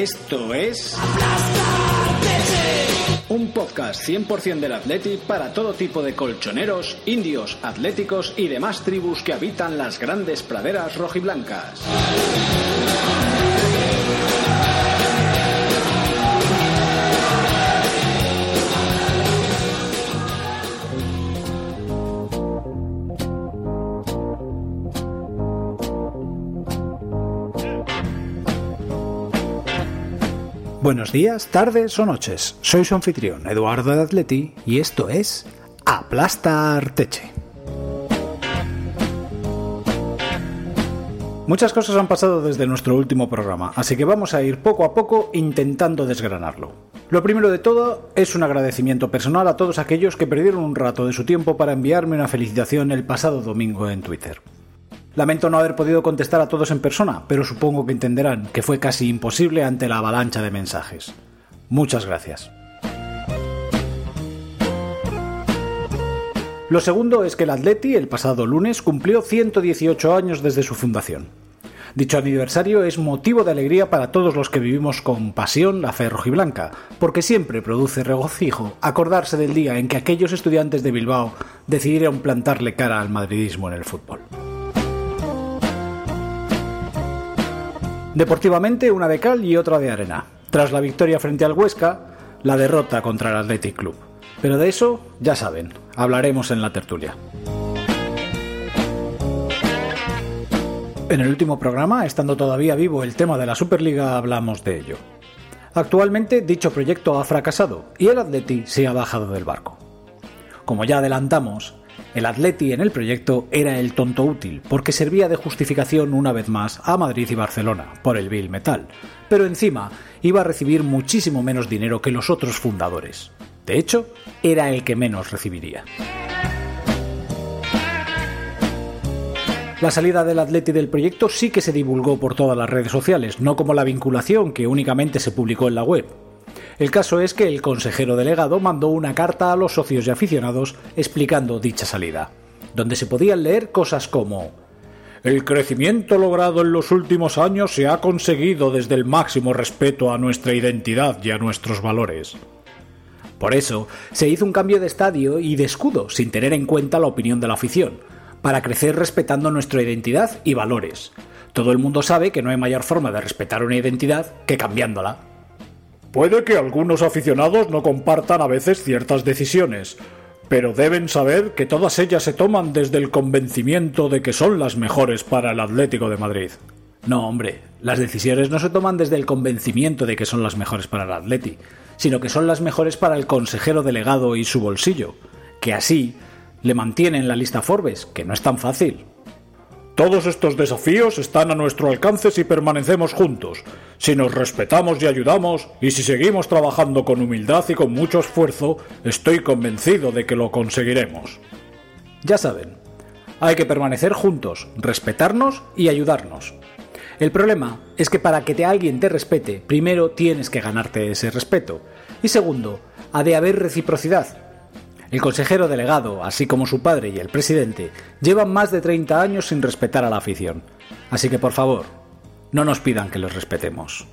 Esto es un podcast 100% del Atleti para todo tipo de colchoneros, indios, atléticos y demás tribus que habitan las grandes praderas rojiblancas. Buenos días, tardes o noches. Soy su anfitrión, Eduardo de Atleti, y esto es Aplasta Arteche. Muchas cosas han pasado desde nuestro último programa, así que vamos a ir poco a poco intentando desgranarlo. Lo primero de todo es un agradecimiento personal a todos aquellos que perdieron un rato de su tiempo para enviarme una felicitación el pasado domingo en Twitter. Lamento no haber podido contestar a todos en persona, pero supongo que entenderán que fue casi imposible ante la avalancha de mensajes. Muchas gracias. Lo segundo es que el Atleti el pasado lunes cumplió 118 años desde su fundación. Dicho aniversario es motivo de alegría para todos los que vivimos con pasión la fe rojiblanca, porque siempre produce regocijo acordarse del día en que aquellos estudiantes de Bilbao decidieron plantarle cara al madridismo en el fútbol. Deportivamente, una de cal y otra de arena. Tras la victoria frente al Huesca, la derrota contra el Athletic Club. Pero de eso, ya saben, hablaremos en la tertulia. En el último programa, estando todavía vivo el tema de la Superliga, hablamos de ello. Actualmente dicho proyecto ha fracasado y el Atleti se ha bajado del barco. Como ya adelantamos, el Atleti en el proyecto era el tonto útil, porque servía de justificación una vez más a Madrid y Barcelona, por el Bill Metal, pero encima iba a recibir muchísimo menos dinero que los otros fundadores. De hecho, era el que menos recibiría. La salida del Atleti del proyecto sí que se divulgó por todas las redes sociales, no como la vinculación que únicamente se publicó en la web. El caso es que el consejero delegado mandó una carta a los socios y aficionados explicando dicha salida, donde se podían leer cosas como el crecimiento logrado en los últimos años se ha conseguido desde el máximo respeto a nuestra identidad y a nuestros valores. Por eso, se hizo un cambio de estadio y de escudo sin tener en cuenta la opinión de la afición, para crecer respetando nuestra identidad y valores. Todo el mundo sabe que no hay mayor forma de respetar una identidad que cambiándola. Puede que algunos aficionados no compartan a veces ciertas decisiones, pero deben saber que todas ellas se toman desde el convencimiento de que son las mejores para el Atlético de Madrid. No, hombre, las decisiones no se toman desde el convencimiento de que son las mejores para el Atleti, sino que son las mejores para el consejero delegado y su bolsillo, que así le mantienen la lista Forbes, que no es tan fácil. Todos estos desafíos están a nuestro alcance si permanecemos juntos, si nos respetamos y ayudamos, y si seguimos trabajando con humildad y con mucho esfuerzo, estoy convencido de que lo conseguiremos. Ya saben, hay que permanecer juntos, respetarnos y ayudarnos. El problema es que para que alguien te respete, primero tienes que ganarte ese respeto, y segundo, ha de haber reciprocidad. El consejero delegado, así como su padre y el presidente, llevan más de 30 años sin respetar a la afición. Así que por favor, no nos pidan que los respetemos.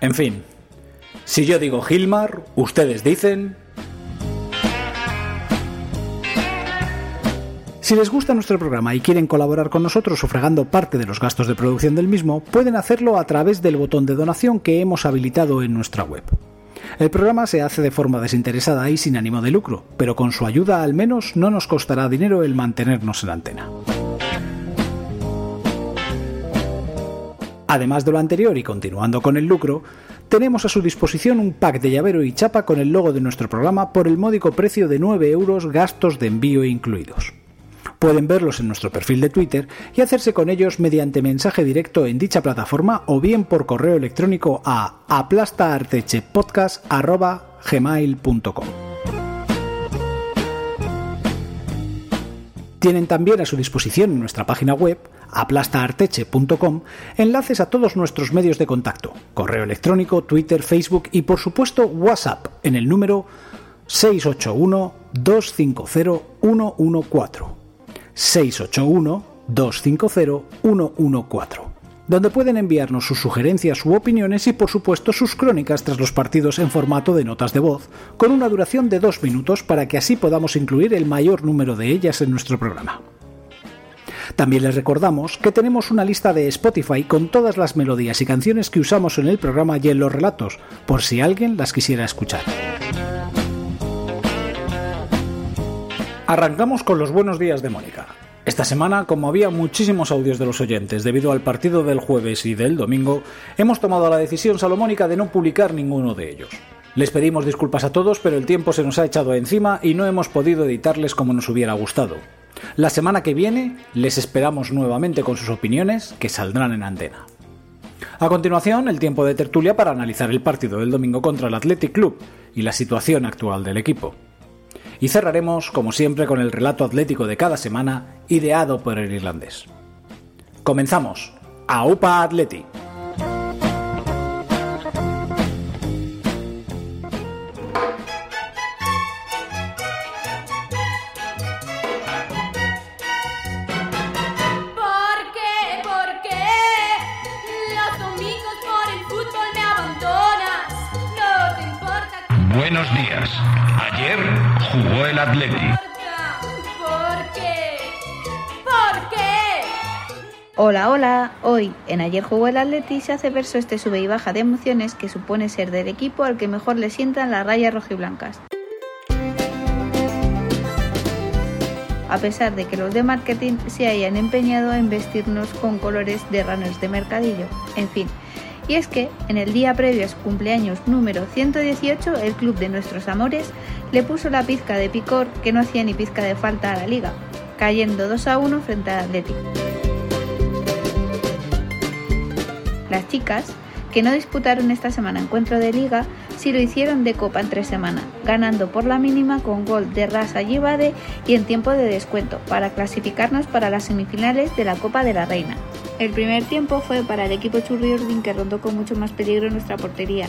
En fin, si yo digo Gilmar, ustedes dicen... Si les gusta nuestro programa y quieren colaborar con nosotros sufragando parte de los gastos de producción del mismo, pueden hacerlo a través del botón de donación que hemos habilitado en nuestra web. El programa se hace de forma desinteresada y sin ánimo de lucro, pero con su ayuda al menos no nos costará dinero el mantenernos en antena. Además de lo anterior y continuando con el lucro, tenemos a su disposición un pack de llavero y chapa con el logo de nuestro programa por el módico precio de 9 euros gastos de envío incluidos. Pueden verlos en nuestro perfil de Twitter y hacerse con ellos mediante mensaje directo en dicha plataforma o bien por correo electrónico a aplastaartechepodcast.gmail.com. Tienen también a su disposición en nuestra página web, aplastaarteche.com, enlaces a todos nuestros medios de contacto, correo electrónico, Twitter, Facebook y por supuesto WhatsApp en el número 681 250 114. 681-250-114, donde pueden enviarnos sus sugerencias u opiniones y por supuesto sus crónicas tras los partidos en formato de notas de voz, con una duración de dos minutos para que así podamos incluir el mayor número de ellas en nuestro programa. También les recordamos que tenemos una lista de Spotify con todas las melodías y canciones que usamos en el programa y en los relatos, por si alguien las quisiera escuchar. Arrancamos con los buenos días de Mónica. Esta semana, como había muchísimos audios de los oyentes debido al partido del jueves y del domingo, hemos tomado la decisión salomónica de no publicar ninguno de ellos. Les pedimos disculpas a todos, pero el tiempo se nos ha echado encima y no hemos podido editarles como nos hubiera gustado. La semana que viene les esperamos nuevamente con sus opiniones, que saldrán en antena. A continuación, el tiempo de tertulia para analizar el partido del domingo contra el Athletic Club y la situación actual del equipo. Y cerraremos, como siempre, con el relato atlético de cada semana, ideado por el irlandés. Comenzamos. AUPA Atleti. Jugó el Atleti. ¿Por qué? ¿Por qué? Hola, hola. Hoy, en Ayer jugó el Atleti, se hace verso este sube y baja de emociones que supone ser del equipo al que mejor le sientan las rayas rojiblancas. A pesar de que los de marketing se hayan empeñado en vestirnos con colores de runners de mercadillo. En fin. Y es que, en el día previo a su cumpleaños número 118, el club de nuestros amores le puso la pizca de picor que no hacía ni pizca de falta a la liga, cayendo 2 a 1 frente al Atlético. Las chicas, que no disputaron esta semana encuentro de liga, sí lo hicieron de copa en tres semanas, ganando por la mínima con gol de Rasa Yibade y en tiempo de descuento, para clasificarnos para las semifinales de la Copa de la Reina. El primer tiempo fue para el equipo Churriordin que rondó con mucho más peligro nuestra portería.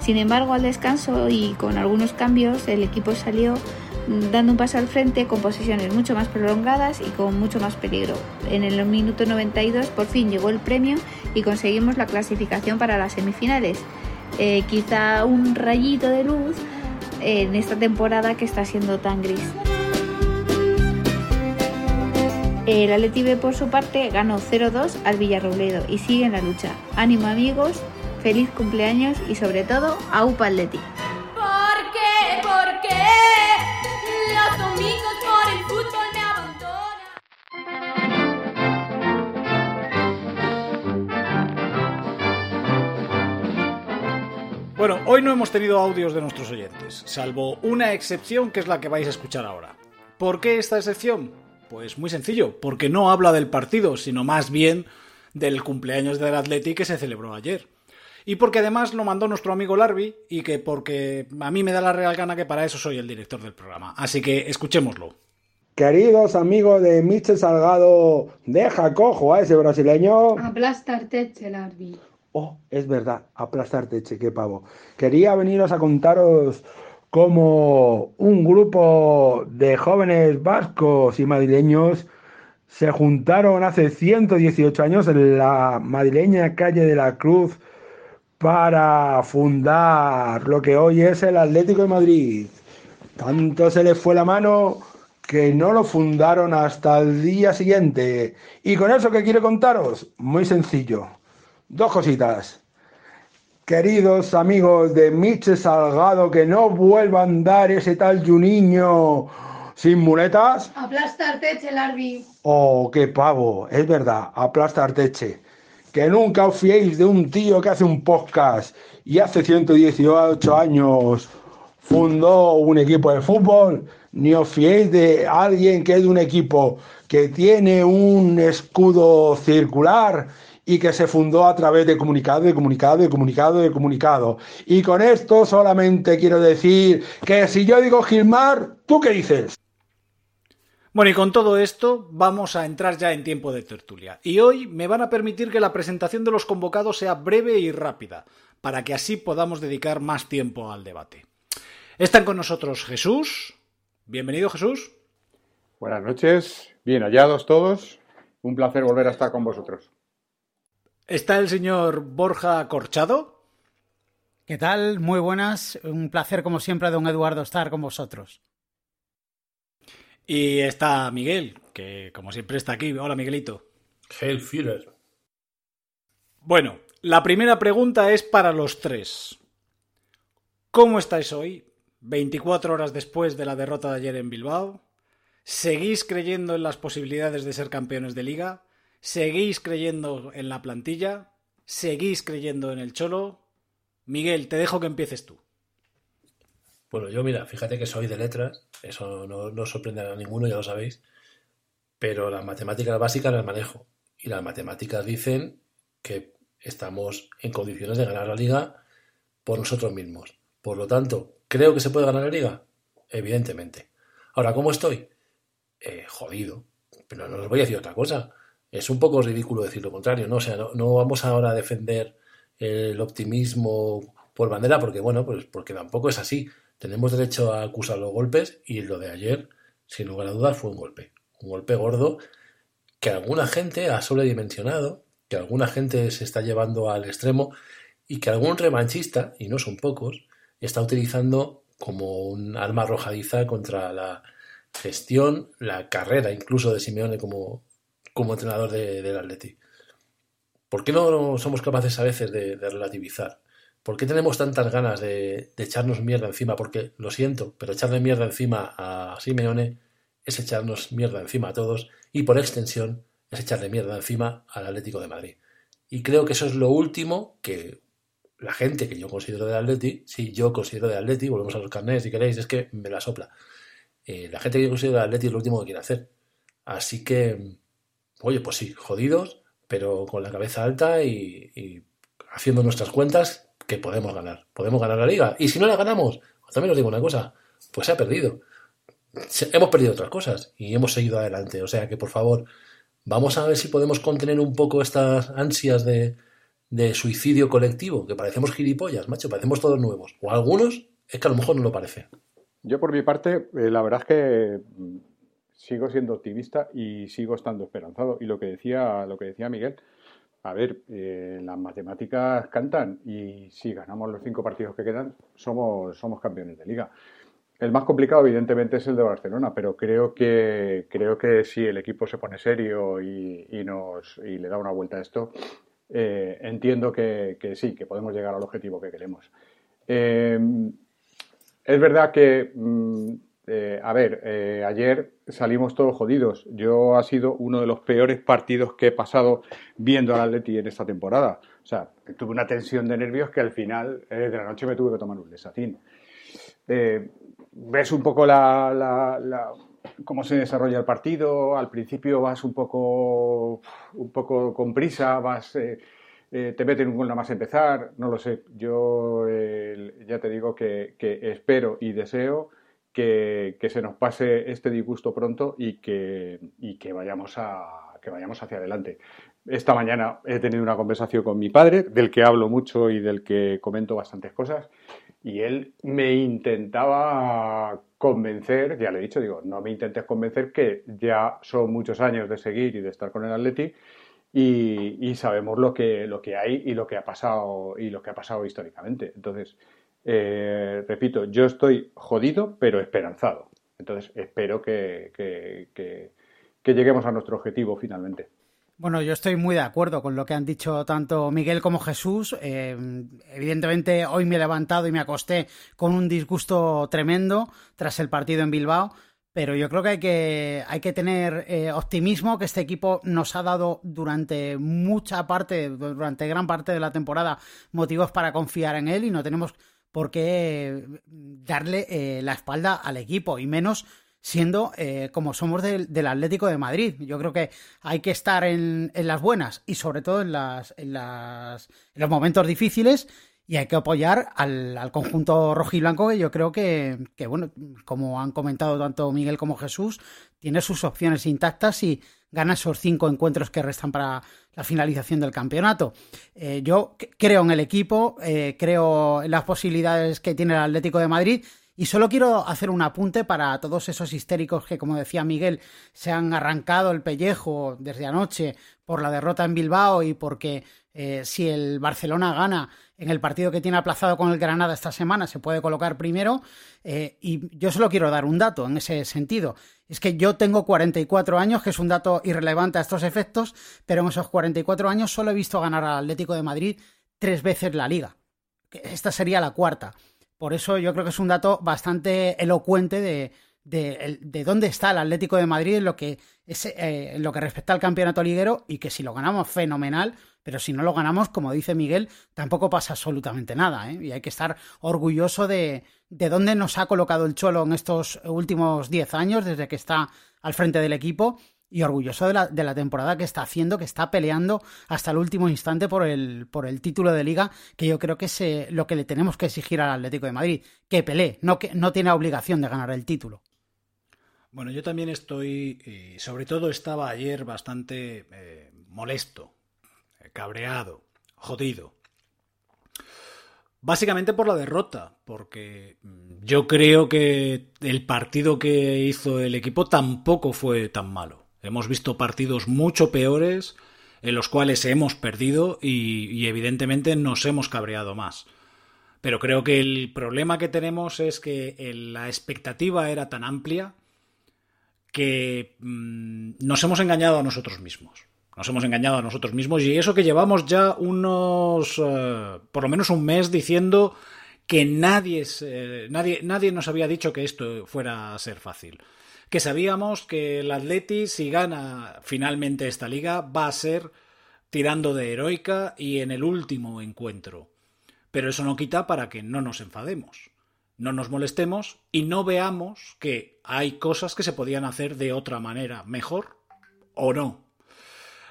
Sin embargo, al descanso y con algunos cambios, el equipo salió dando un paso al frente con posiciones mucho más prolongadas y con mucho más peligro. En el minuto 92 por fin llegó el premio y conseguimos la clasificación para las semifinales. Eh, quizá un rayito de luz en esta temporada que está siendo tan gris. El Atleti B por su parte ganó 0-2 al Villarrobledo y sigue en la lucha. Ánimo amigos, feliz cumpleaños y sobre todo a UPA Atleti. Bueno, hoy no hemos tenido audios de nuestros oyentes, salvo una excepción que es la que vais a escuchar ahora. ¿Por qué esta excepción? Pues muy sencillo, porque no habla del partido, sino más bien del cumpleaños del Atleti que se celebró ayer. Y porque además lo mandó nuestro amigo Larvi y que porque a mí me da la real gana que para eso soy el director del programa. Así que escuchémoslo. Queridos amigos de Michel Salgado, deja cojo a ese brasileño. Aplastarte, Larvi. Oh, es verdad, aplastarte, che, qué pavo. Quería veniros a contaros como un grupo de jóvenes vascos y madrileños se juntaron hace 118 años en la madrileña calle de la Cruz para fundar lo que hoy es el Atlético de Madrid. Tanto se les fue la mano que no lo fundaron hasta el día siguiente. ¿Y con eso qué quiero contaros? Muy sencillo. Dos cositas. Queridos amigos de Miche Salgado, que no vuelva a andar ese tal Juninho sin muletas. Aplasta Arteche, Larvi. Oh, qué pavo, es verdad, aplasta Arteche. Que nunca os fiéis de un tío que hace un podcast y hace 118 años fundó un equipo de fútbol, ni os fiéis de alguien que es de un equipo que tiene un escudo circular y que se fundó a través de comunicado, de comunicado, de comunicado, de comunicado. Y con esto solamente quiero decir que si yo digo Gilmar, ¿tú qué dices? Bueno, y con todo esto vamos a entrar ya en tiempo de tertulia. Y hoy me van a permitir que la presentación de los convocados sea breve y rápida, para que así podamos dedicar más tiempo al debate. Están con nosotros Jesús. Bienvenido, Jesús. Buenas noches, bien hallados todos. Un placer volver a estar con vosotros. Está el señor Borja Corchado. ¿Qué tal? Muy buenas. Un placer, como siempre, don Eduardo, estar con vosotros. Y está Miguel, que como siempre está aquí. Hola, Miguelito. Hail Führer. Bueno, la primera pregunta es para los tres. ¿Cómo estáis hoy? 24 horas después de la derrota de ayer en Bilbao. ¿Seguís creyendo en las posibilidades de ser campeones de liga? ¿Seguís creyendo en la plantilla? ¿Seguís creyendo en el Cholo? Miguel, te dejo que empieces tú. Bueno, yo mira, fíjate que soy de letras, eso no, no sorprende a ninguno, ya lo sabéis, pero las matemáticas básicas las manejo. Y las matemáticas dicen que estamos en condiciones de ganar la liga por nosotros mismos. Por lo tanto, ¿creo que se puede ganar la liga? Evidentemente. Ahora, ¿cómo estoy? Eh, jodido. Pero no os voy a decir otra cosa. Es un poco ridículo decir lo contrario, ¿no? O sea, no, no vamos ahora a defender el optimismo por bandera, porque bueno, pues porque tampoco es así. Tenemos derecho a acusar los golpes y lo de ayer, sin lugar a dudas, fue un golpe. Un golpe gordo que alguna gente ha sobredimensionado, que alguna gente se está llevando al extremo y que algún revanchista, y no son pocos, está utilizando como un arma arrojadiza contra la gestión, la carrera incluso de Simeone como, como entrenador de, del Atleti. ¿Por qué no somos capaces a veces de, relativizar? ¿Por qué tenemos tantas ganas de, de, echarnos mierda encima? Porque, lo siento, pero echarle mierda encima a Simeone es echarnos mierda encima a todos y, por extensión, es echarle mierda encima al Atlético de Madrid. Y creo que eso es lo último que la gente que yo considero de Atleti, si yo considero de Atleti, volvemos a los carnets si queréis, es que me la sopla. Eh, la gente que yo considero de Atleti es lo último que quiere hacer. Así que, oye, pues sí, jodidos, pero con la cabeza alta y, haciendo nuestras cuentas que podemos ganar. Podemos ganar la liga. Y si no la ganamos, también os digo una cosa, pues se ha perdido. Hemos perdido otras cosas y hemos seguido adelante. O sea que, por favor, vamos a ver si podemos contener un poco estas ansias de, de suicidio colectivo, que parecemos gilipollas, macho, parecemos todos nuevos. O algunos es que a lo mejor no lo parece. Yo por mi parte, eh, la verdad es que sigo siendo optimista y sigo estando esperanzado. Y lo que decía, lo que decía Miguel, a ver, eh, las matemáticas cantan y si ganamos los cinco partidos que quedan, somos, somos campeones de liga. El más complicado, evidentemente, es el de Barcelona, pero creo que, creo que si el equipo se pone serio y, nos, y le da una vuelta a esto, eh, entiendo que, que, sí, que podemos llegar al objetivo que queremos. Eh, es verdad que, mm, eh, a ver, eh, ayer salimos todos jodidos. Yo ha sido uno de los peores partidos que he pasado viendo al Atleti en esta temporada. O sea, tuve una tensión de nervios que al final de la noche me tuve que tomar un desatín. ves un poco la, la, la cómo se desarrolla el partido. Al principio vas un poco, un poco con prisa, vas, eh, eh, te meten un gol nada más empezar, no lo sé. Yo eh, ya te digo que, que espero y deseo que, que, se nos pase este disgusto pronto y que, y que, vayamos a, que vayamos hacia adelante. Esta mañana he tenido una conversación con mi padre, del que hablo mucho y del que comento bastantes cosas. y él me intentaba convencer, ya le he dicho, digo, no me intentes convencer que ya son muchos años de seguir y de estar con el Atleti y, sabemos lo que, lo que hay y lo que ha pasado y lo que ha pasado históricamente. Entonces, eh, repito, yo estoy jodido pero esperanzado. Entonces, espero que, que lleguemos a nuestro objetivo finalmente. Bueno, yo estoy muy de acuerdo con lo que han dicho tanto Miguel como Jesús. Eh, evidentemente, hoy me he levantado y me acosté con un disgusto tremendo tras el partido en Bilbao. Pero yo creo que hay que, hay que tener eh, optimismo, que este equipo nos ha dado durante mucha parte, durante gran parte de la temporada, motivos para confiar en él y no tenemos por qué darle eh, la espalda al equipo, y menos siendo eh, como somos del, Atlético de Madrid. Yo creo que hay que estar en, las buenas y sobre todo en, las, en, las, en los momentos difíciles y hay que apoyar al, al conjunto rojiblanco que yo creo que, que, bueno, como han comentado tanto Miguel como Jesús, tiene sus opciones intactas y gana esos cinco encuentros que restan para la finalización del campeonato. Eh, yo creo en el equipo, eh, creo en las posibilidades que tiene el Atlético de Madrid y solo quiero hacer un apunte para todos esos histéricos que, como decía Miguel, se han arrancado el pellejo desde anoche por la derrota en Bilbao y porque eh, si el Barcelona gana en el partido que tiene aplazado con el Granada esta semana se puede colocar primero. Eh, y yo solo quiero dar un dato en ese sentido. Es que yo tengo 44 años, que es un dato irrelevante a estos efectos, pero en esos 44 años solo he visto ganar al Atlético de Madrid tres veces la liga. Esta sería la cuarta. Por eso yo creo que es un dato bastante elocuente de, de, dónde está el Atlético de Madrid en lo que, es, eh, lo que respecta al campeonato liguero y que si lo ganamos, fenomenal, pero si no lo ganamos, como dice Miguel, tampoco pasa absolutamente nada. ¿eh? Y hay que estar orgulloso de, de dónde nos ha colocado el Cholo en estos últimos 10 años, desde que está al frente del equipo, y orgulloso de la, de la, temporada que está haciendo, que está peleando hasta el último instante por el, por el título de liga, que yo creo que es lo que le tenemos que exigir al Atlético de Madrid, que pelee, no, que, no tiene obligación de ganar el título. Bueno, yo también estoy, y sobre todo estaba ayer bastante eh, molesto, eh, cabreado, jodido. Básicamente por la derrota, porque mm, yo creo que el partido que hizo el equipo tampoco fue tan malo. Hemos visto partidos mucho peores en los cuales hemos perdido y, evidentemente nos hemos cabreado más. Pero creo que el problema que tenemos es que la expectativa era tan amplia que mm, nos hemos engañado a nosotros mismos. Nos hemos engañado a nosotros mismos y eso que llevamos ya unos, eh, por lo menos un mes diciendo que nadie, nadie, nadie nos había dicho que esto fuera a ser fácil que sabíamos que el Atleti, si gana finalmente esta liga, va a ser tirando de heroica y en el último encuentro. Pero eso no quita para que no nos enfademos, no nos molestemos y no veamos que hay cosas que se podían hacer de otra manera, mejor o no.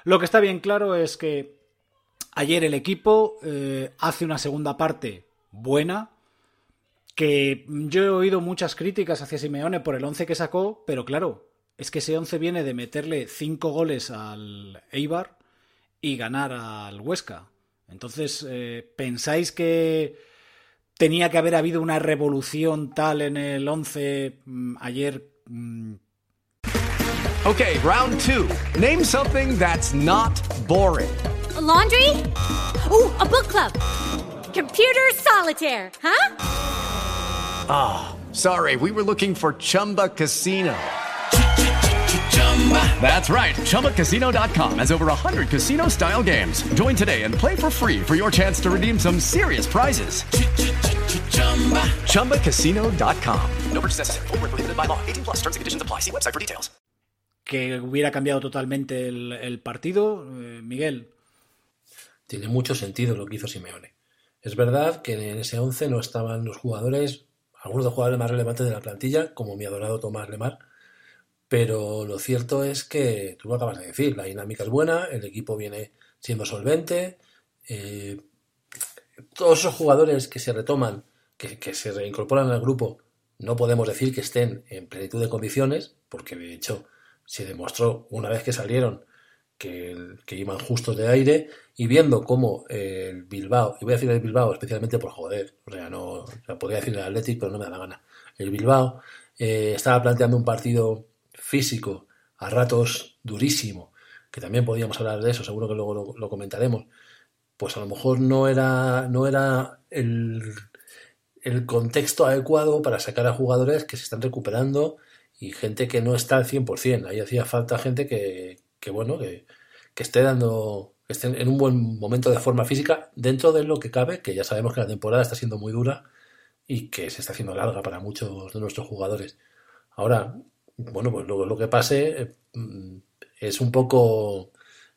Lo que está bien claro es que ayer el equipo eh, hace una segunda parte buena, que yo he oído muchas críticas hacia Simeone por el 11 que sacó, pero claro, es que ese 11 viene de meterle 5 goles al Eibar y ganar al Huesca. Entonces, eh, ¿pensáis que tenía que haber habido una revolución tal en el 11 mm, ayer? Mm? Ok, round 2. Name something that's not boring. laundry? Oh, a book club. Computer solitaire, huh? Ah, oh, sorry, we were looking for Chumba Casino. That's right. ChumbaCasino.com has over 100 casino style games. Join today and play for free for your chance to redeem some serious prizes. ChumbaCasino.com. No purchase necessary. Full prohibited by law. 18 plus terms and conditions apply. See website for details. Que hubiera cambiado totalmente el, el partido, eh, Miguel. Tiene mucho sentido lo que hizo Simeone. Es verdad que en ese 11 no estaban los jugadores algunos de los jugadores más relevantes de la plantilla, como mi adorado Tomás Lemar. Pero lo cierto es que, tú lo acabas de decir, la dinámica es buena, el equipo viene siendo solvente. Eh, todos esos jugadores que se retoman, que, se reincorporan al grupo, no podemos decir que estén en plenitud de condiciones, porque de hecho se demostró una vez que salieron que, que iban justos de aire y viendo cómo el Bilbao, y voy a decir el Bilbao especialmente por joder, o sea, no, o sea, podría decir el Athletic, pero no me da la gana. El Bilbao eh, estaba planteando un partido físico, a ratos durísimo, que también podíamos hablar de eso, seguro que luego lo, lo comentaremos. Pues a lo mejor no era, no era el, el contexto adecuado para sacar a jugadores que se están recuperando y gente que no está al 100%. Ahí hacía falta gente que, que bueno, que, que esté dando, que esté en un buen momento de forma física dentro de lo que cabe, que ya sabemos que la temporada está siendo muy dura y que se está haciendo larga para muchos de nuestros jugadores. Ahora, bueno, pues luego lo que pase eh, mm, es un poco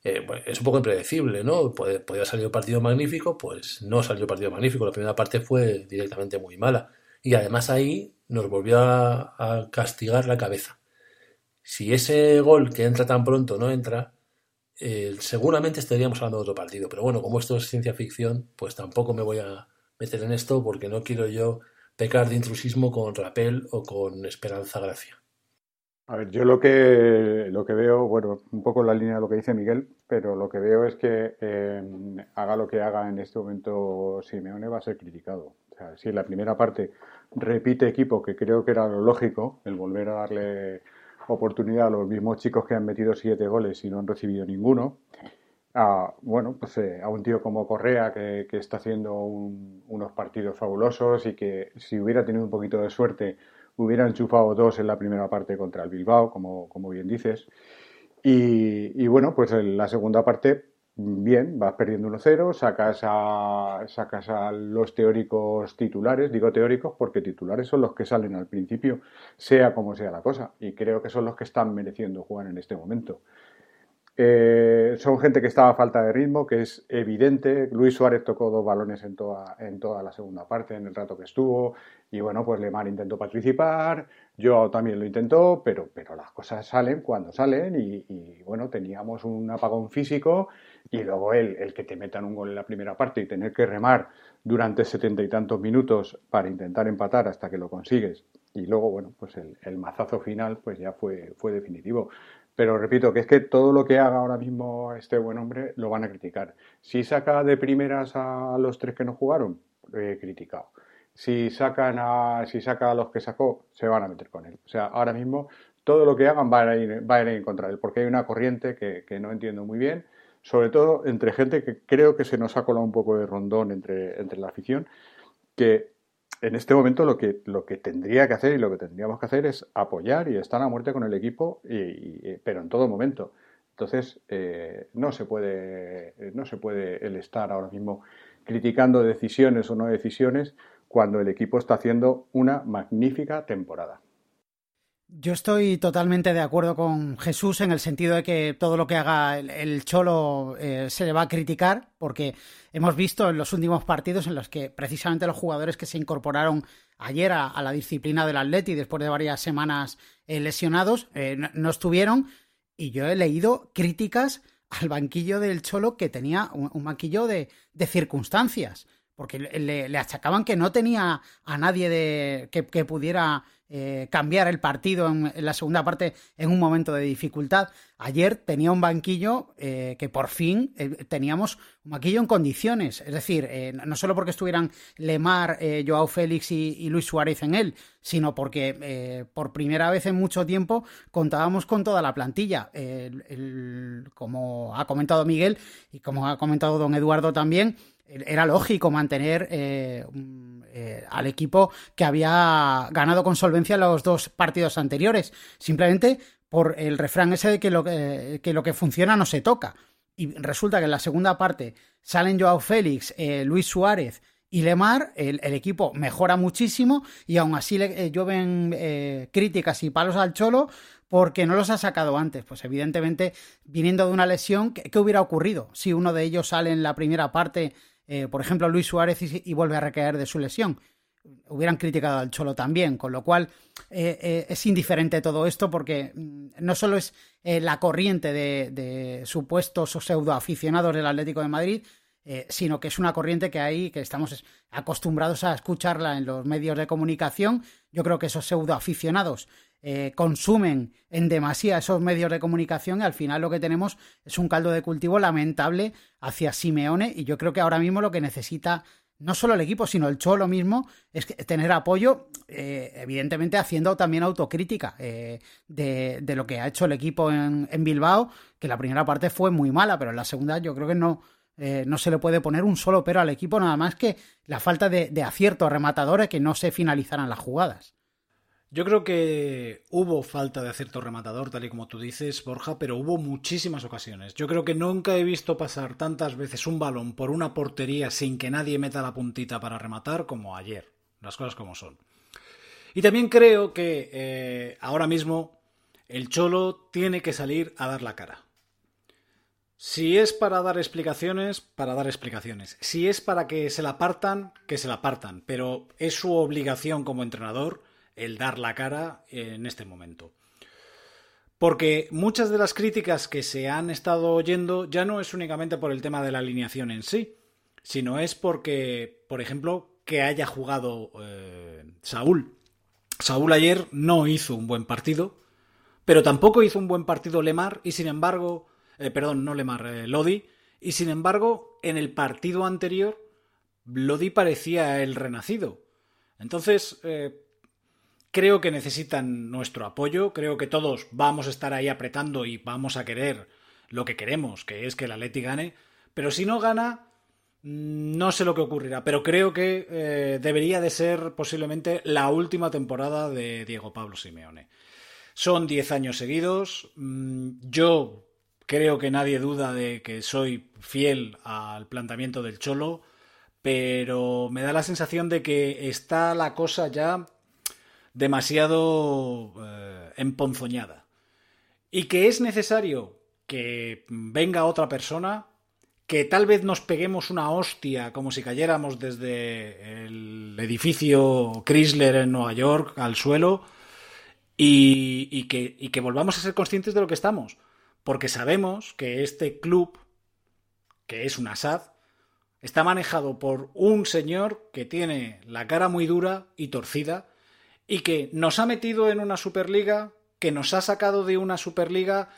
eh, es un poco impredecible, ¿no? Podía salir un partido magnífico, pues no salió partido magnífico. La primera parte fue directamente muy mala. Y además ahí nos volvió a, a castigar la cabeza. Si ese gol que entra tan pronto no entra, eh, seguramente estaríamos hablando de otro partido. Pero bueno, como esto es ciencia ficción, pues tampoco me voy a meter en esto porque no quiero yo pecar de intrusismo con Rapel o con Esperanza Gracia. A ver, yo lo que, lo que veo, bueno, un poco en la línea de lo que dice Miguel, pero lo que veo es que eh, haga lo que haga en este momento Simeone va a ser criticado. O sea, si en la primera parte repite equipo, que creo que era lo lógico, el volver a darle oportunidad a los mismos chicos que han metido siete goles y no han recibido ninguno, a, bueno, pues eh, a un tío como Correa que, que está haciendo un, unos partidos fabulosos y que si hubiera tenido un poquito de suerte hubiera enchufado dos en la primera parte contra el Bilbao, como, como bien dices. Y, y, bueno, pues en la segunda parte, bien, vas perdiendo 1-0, sacas a, sacas a los teóricos titulares, digo teóricos porque titulares son los que salen al principio, sea como sea la cosa, y creo que son los que están mereciendo jugar en este momento. Eh, son gente que estaba a falta de ritmo, que es evidente. Luis Suárez tocó dos balones en toda, en toda la segunda parte, en el rato que estuvo. Y bueno, pues Lemar intentó participar, yo también lo intentó, pero, pero las cosas salen cuando salen. Y, y bueno, teníamos un apagón físico. Y luego el, el que te metan un gol en la primera parte y tener que remar durante setenta y tantos minutos para intentar empatar hasta que lo consigues. Y luego, bueno, pues el, el mazazo final pues ya fue, fue definitivo. Pero repito, que es que todo lo que haga ahora mismo este buen hombre lo van a criticar. Si saca de primeras a los tres que no jugaron, he criticado. Si sacan a, si saca a los que sacó, se van a meter con él. O sea, ahora mismo todo lo que hagan va a ir, a en contra de él, porque hay una corriente que, que no entiendo muy bien, sobre todo entre gente que creo que se nos ha colado un poco de rondón entre, entre la afición, que en este momento lo que, lo que tendría que hacer y lo que tendríamos que hacer es apoyar y estar a muerte con el equipo, y, y, pero en todo momento. Entonces, eh, no, se puede, no se puede el estar ahora mismo criticando decisiones o no decisiones cuando el equipo está haciendo una magnífica temporada. Yo estoy totalmente de acuerdo con Jesús en el sentido de que todo lo que haga el, Cholo eh, se le va a criticar, porque hemos visto en los últimos partidos en los que precisamente los jugadores que se incorporaron ayer a, la disciplina del Atleti después de varias semanas eh, lesionados eh, no, estuvieron. Y yo he leído críticas al banquillo del Cholo que tenía un, banquillo de, de circunstancias, porque le, achacaban que no tenía a nadie de, que pudiera eh, cambiar el partido en, la segunda parte en un momento de dificultad. Ayer tenía un banquillo eh, que por fin eh, teníamos un banquillo en condiciones, es decir, eh, no solo porque estuvieran Lemar, Joao Félix y, Luis Suárez en él, sino porque por primera vez en mucho tiempo contábamos con toda la plantilla. Como ha comentado Miguel y como ha comentado don Eduardo también, era lógico mantener eh, eh, al equipo que había ganado con solvencia los dos partidos anteriores, simplemente por el refrán ese de que lo, eh, que, lo que funciona no se toca. Y resulta que en la segunda parte salen Joao Félix, eh, Luis Suárez y Lemar, el, equipo mejora muchísimo y aún así le llueven críticas y palos al cholo porque no los ha sacado antes. Pues evidentemente, viniendo de una lesión, ¿qué, qué hubiera ocurrido si uno de ellos sale en la primera parte? Eh, por ejemplo, Luis Suárez y, vuelve a recaer de su lesión. Hubieran criticado al Cholo también, con lo cual eh, eh, es indiferente todo esto porque mm, no solo es la corriente de, supuestos o pseudo aficionados del Atlético de Madrid, sino que es una corriente que hay, que estamos acostumbrados a escucharla en los medios de comunicación. Yo creo que esos pseudo aficionados eh, consumen en demasía esos medios de comunicación y al final lo que tenemos es un caldo de cultivo lamentable hacia Simeone y yo creo que ahora mismo lo que necesita no solo el equipo, sino el Cholo mismo, es tener apoyo, eh, evidentemente haciendo también autocrítica eh, de, lo que ha hecho el equipo en, en, Bilbao, que la primera parte fue muy mala, pero en la segunda yo creo que no, eh, no se le puede poner un solo pero al equipo, nada más que la falta de, de aciertos rematadores que no se finalizaran las jugadas. Yo creo que hubo falta de acierto rematador, tal y como tú dices, Borja, pero hubo muchísimas ocasiones. Yo creo que nunca he visto pasar tantas veces un balón por una portería sin que nadie meta la puntita para rematar como ayer. Las cosas como son. Y también creo que eh, ahora mismo el Cholo tiene que salir a dar la cara. Si es para dar explicaciones, para dar explicaciones. Si es para que se la partan, que se la partan. Pero es su obligación como entrenador el dar la cara en este momento. Porque muchas de las críticas que se han estado oyendo ya no es únicamente por el tema de la alineación en sí, sino es porque, por ejemplo, que haya jugado eh, Saúl. Saúl ayer no hizo un buen partido, pero tampoco hizo un buen partido Lemar y sin embargo, eh, perdón, no Lemar, eh, Lodi, y sin embargo, en el partido anterior, Lodi parecía el renacido. Entonces, Creo que necesitan nuestro apoyo, creo que todos vamos a estar ahí apretando y vamos a querer lo que queremos, que es que el Atleti gane, pero si no gana, mm, no sé lo que ocurrirá, pero creo que eh, debería de ser posiblemente la última temporada de Diego Pablo Simeone. Son 10 años seguidos, mm, yo creo que nadie duda de que soy fiel al planteamiento del Cholo, pero me da la sensación de que está la cosa ya demasiado eh, emponzoñada. Y que es necesario que venga otra persona, que tal vez nos peguemos una hostia como si cayéramos desde el edificio Chrysler en Nueva York al suelo y, que, y que volvamos a ser conscientes de lo que estamos. Porque sabemos que este club, que es un Assad, está manejado por un señor que tiene la cara muy dura y torcida y que nos ha metido en una Superliga, que nos ha sacado de una Superliga,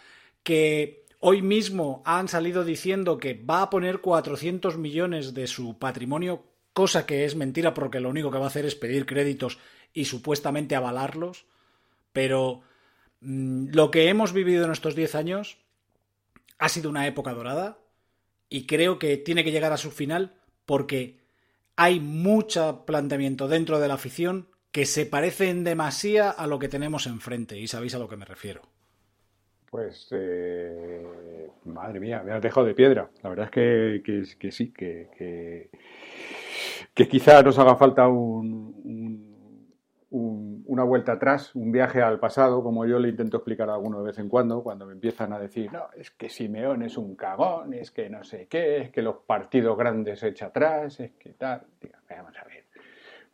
que hoy mismo han salido diciendo que va a poner 400 millones de su patrimonio, cosa que es mentira porque lo único que va a hacer es pedir créditos y supuestamente avalarlos, pero mmm, lo que hemos vivido en estos 10 años ha sido una época dorada y creo que tiene que llegar a su final porque hay mucho planteamiento dentro de la afición que se parecen demasiado a lo que tenemos enfrente, y sabéis a lo que me refiero. Pues, eh, madre mía, me has dejado de piedra. La verdad es que, que, que sí, que, que, que, quizá nos haga falta un, un, una vuelta atrás, un viaje al pasado, como yo le intento explicar a alguno de vez en cuando, cuando me empiezan a decir, no, es que Simeón es un cagón, es que no sé qué, es que los partidos grandes se echa atrás, es que tal. Diga, vamos a ver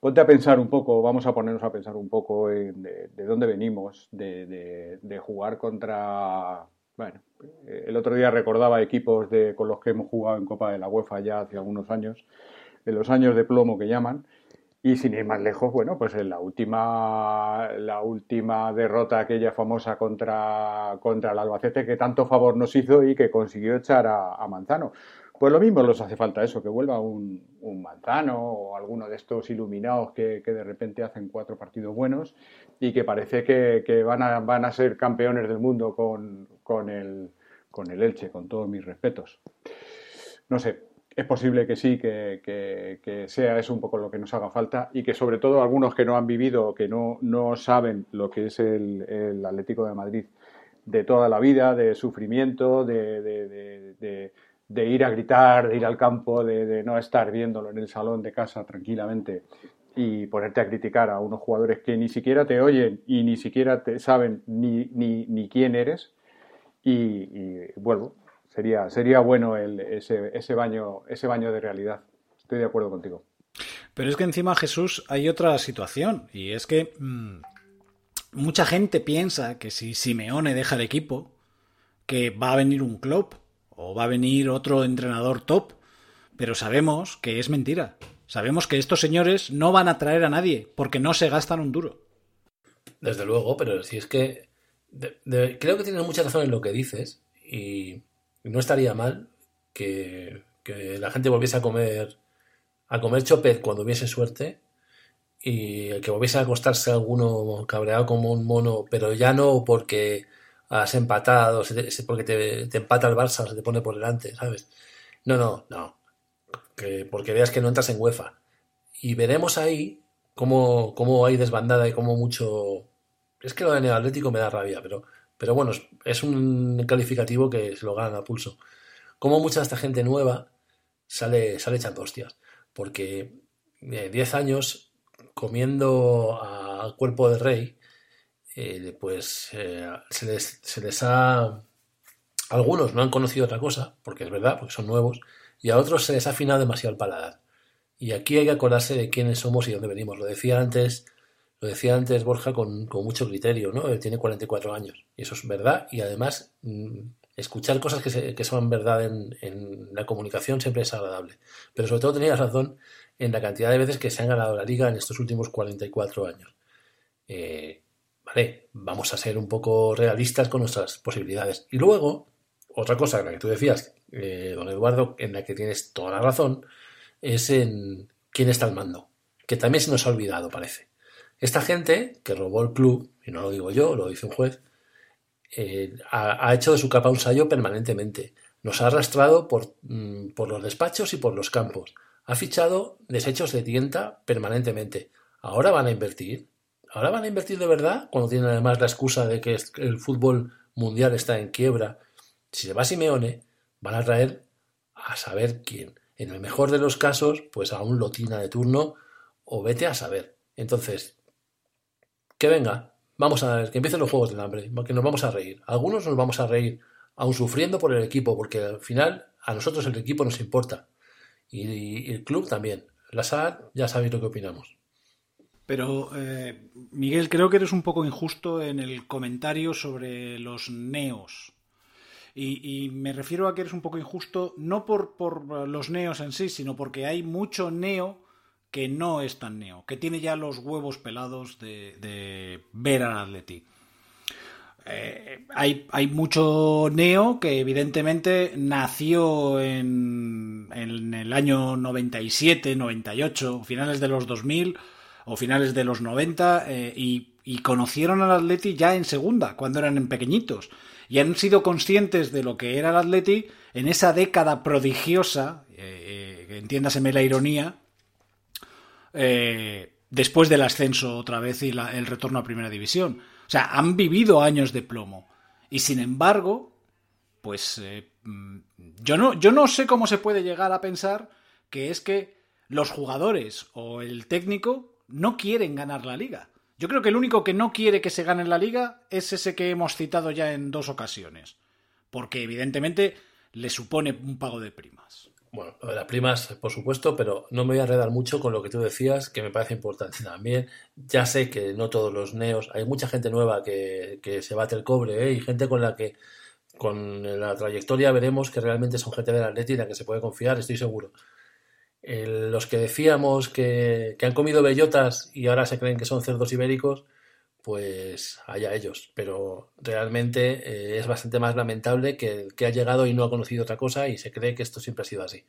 ponte a pensar un poco, vamos a ponernos a pensar un poco en de, de dónde venimos, de, de, de, jugar contra... Bueno, el otro día recordaba equipos de, con los que hemos jugado en Copa de la UEFA ya hace algunos años, en los años de plomo que llaman, y sin ir más lejos, bueno, pues en la última, la última derrota aquella famosa contra, contra el Albacete que tanto favor nos hizo y que consiguió echar a Manzano. Pues lo mismo les hace falta eso, que vuelva un, Manzano o alguno de estos iluminados que, de repente hacen cuatro partidos buenos y que parece que, van, a, ser campeones del mundo con, el, Elche, con todos mis respetos. No sé, es posible que sí, que, sea eso un poco lo que nos haga falta y que sobre todo algunos que no han vivido, que no, saben lo que es el, Atlético de Madrid de toda la vida, de sufrimiento, de, de ir a gritar, de ir al campo, de, no estar viéndolo en el salón de casa tranquilamente y ponerte a criticar a unos jugadores que ni siquiera te oyen y ni siquiera te saben ni, quién eres. Y, y, vuelvo, sería, sería bueno ese, baño, ese baño de realidad. Estoy de acuerdo contigo. Pero es que encima, Jesús, hay otra situación y es que mmm, mucha gente piensa que si Simeone deja el equipo, que va a venir un club o va a venir otro entrenador top, pero sabemos que es mentira. Sabemos que estos señores no van a traer a nadie porque no se gastan un duro. Desde luego, pero si es que creo que tienes mucha razón en lo que dices y no estaría mal que, que la gente volviese a comer a comer chopet cuando hubiese suerte y que volviese a acostarse alguno cabreado como un mono, pero ya no porque has empatado, porque te, empata el Barça, se te pone por delante, ¿sabes? No, no, no. Que porque veas que no entras en UEFA. Y veremos ahí cómo, cómo hay desbandada y cómo mucho... Es que lo de Neoatlético me da rabia, pero, pero bueno, es, un calificativo que se lo ganan a pulso. Cómo mucha de esta gente nueva sale, sale echando hostias. Porque eh, 10 años comiendo a cuerpo de rey, eh, pues eh, se, les, ha... Algunos no han conocido otra cosa, porque es verdad, porque son nuevos, y a otros se les ha afinado demasiado el paladar. Y aquí hay que acordarse de quiénes somos y dónde venimos. Lo decía antes, lo decía antes Borja con, con mucho criterio, ¿no? Él tiene 44 años. Y eso es verdad. Y además, mm, escuchar cosas que, son verdad en, la comunicación siempre es agradable. Pero sobre todo tenías razón en la cantidad de veces que se han ganado la liga en estos últimos 44 años. Eh, vale, vamos a ser un poco realistas con nuestras posibilidades. Y luego, otra cosa, la que tú decías, eh, don Eduardo, en la que tienes toda la razón, es en quién está al mando, que también se nos ha olvidado, parece. Esta gente que robó el club, y no lo digo yo, lo dice un juez, eh, ha, hecho de su capa un sallo permanentemente. Nos ha arrastrado por, mm, por los despachos y por los campos. Ha fichado desechos de tienta permanentemente. Ahora van a invertir. Ahora van a invertir de verdad cuando tienen además la excusa de que el fútbol mundial está en quiebra. Si se va Simeone, van a traer a saber quién. En el mejor de los casos, pues a un lotina de turno o vete a saber. Entonces, que venga, vamos a ver, que empiecen los juegos del hambre, que nos vamos a reír. Algunos nos vamos a reír, aun sufriendo por el equipo, porque al final a nosotros el equipo nos importa. Y, y el club también. La SAD, ya sabéis lo que opinamos. Pero, eh, Miguel, creo que eres un poco injusto en el comentario sobre los neos. Y, me refiero a que eres un poco injusto no por, por los neos en sí, sino porque hay mucho neo que no es tan neo, que tiene ya los huevos pelados de, de ver al Atleti. Eh, hay, hay mucho neo que evidentemente nació en, en el año 97, 98, finales de los 2000 o finales de los 90 eh, y, conocieron al Atleti ya en segunda, cuando eran en pequeñitos. Y han sido conscientes de lo que era el Atleti en esa década prodigiosa, eh, eh, entiéndaseme la ironía, después del ascenso otra vez y el retorno a Primera División. O sea, han vivido años de plomo. Y sin embargo, pues mm, yo, no, yo no sé cómo se puede llegar a pensar que es que los jugadores o el técnico no quieren ganar la liga. Yo creo que el único que no quiere que se gane la liga es ese que hemos citado ya en dos ocasiones. Porque evidentemente le supone un pago de primas. Bueno, las primas, por supuesto, pero no me voy a enredar mucho con lo que tú decías, que me parece importante también. Ya sé que no todos los neos, hay mucha gente nueva que, que se bate el cobre, ¿eh? y gente con la que, con la trayectoria, veremos que realmente son gente del Atleti en la que se puede confiar, estoy seguro. El- los que decíamos que, que han comido bellotas y ahora se creen que son cerdos ibéricos, pues allá ellos. Pero realmente eh, es bastante más lamentable que el que ha llegado y no ha conocido otra cosa y se cree que esto siempre ha sido así.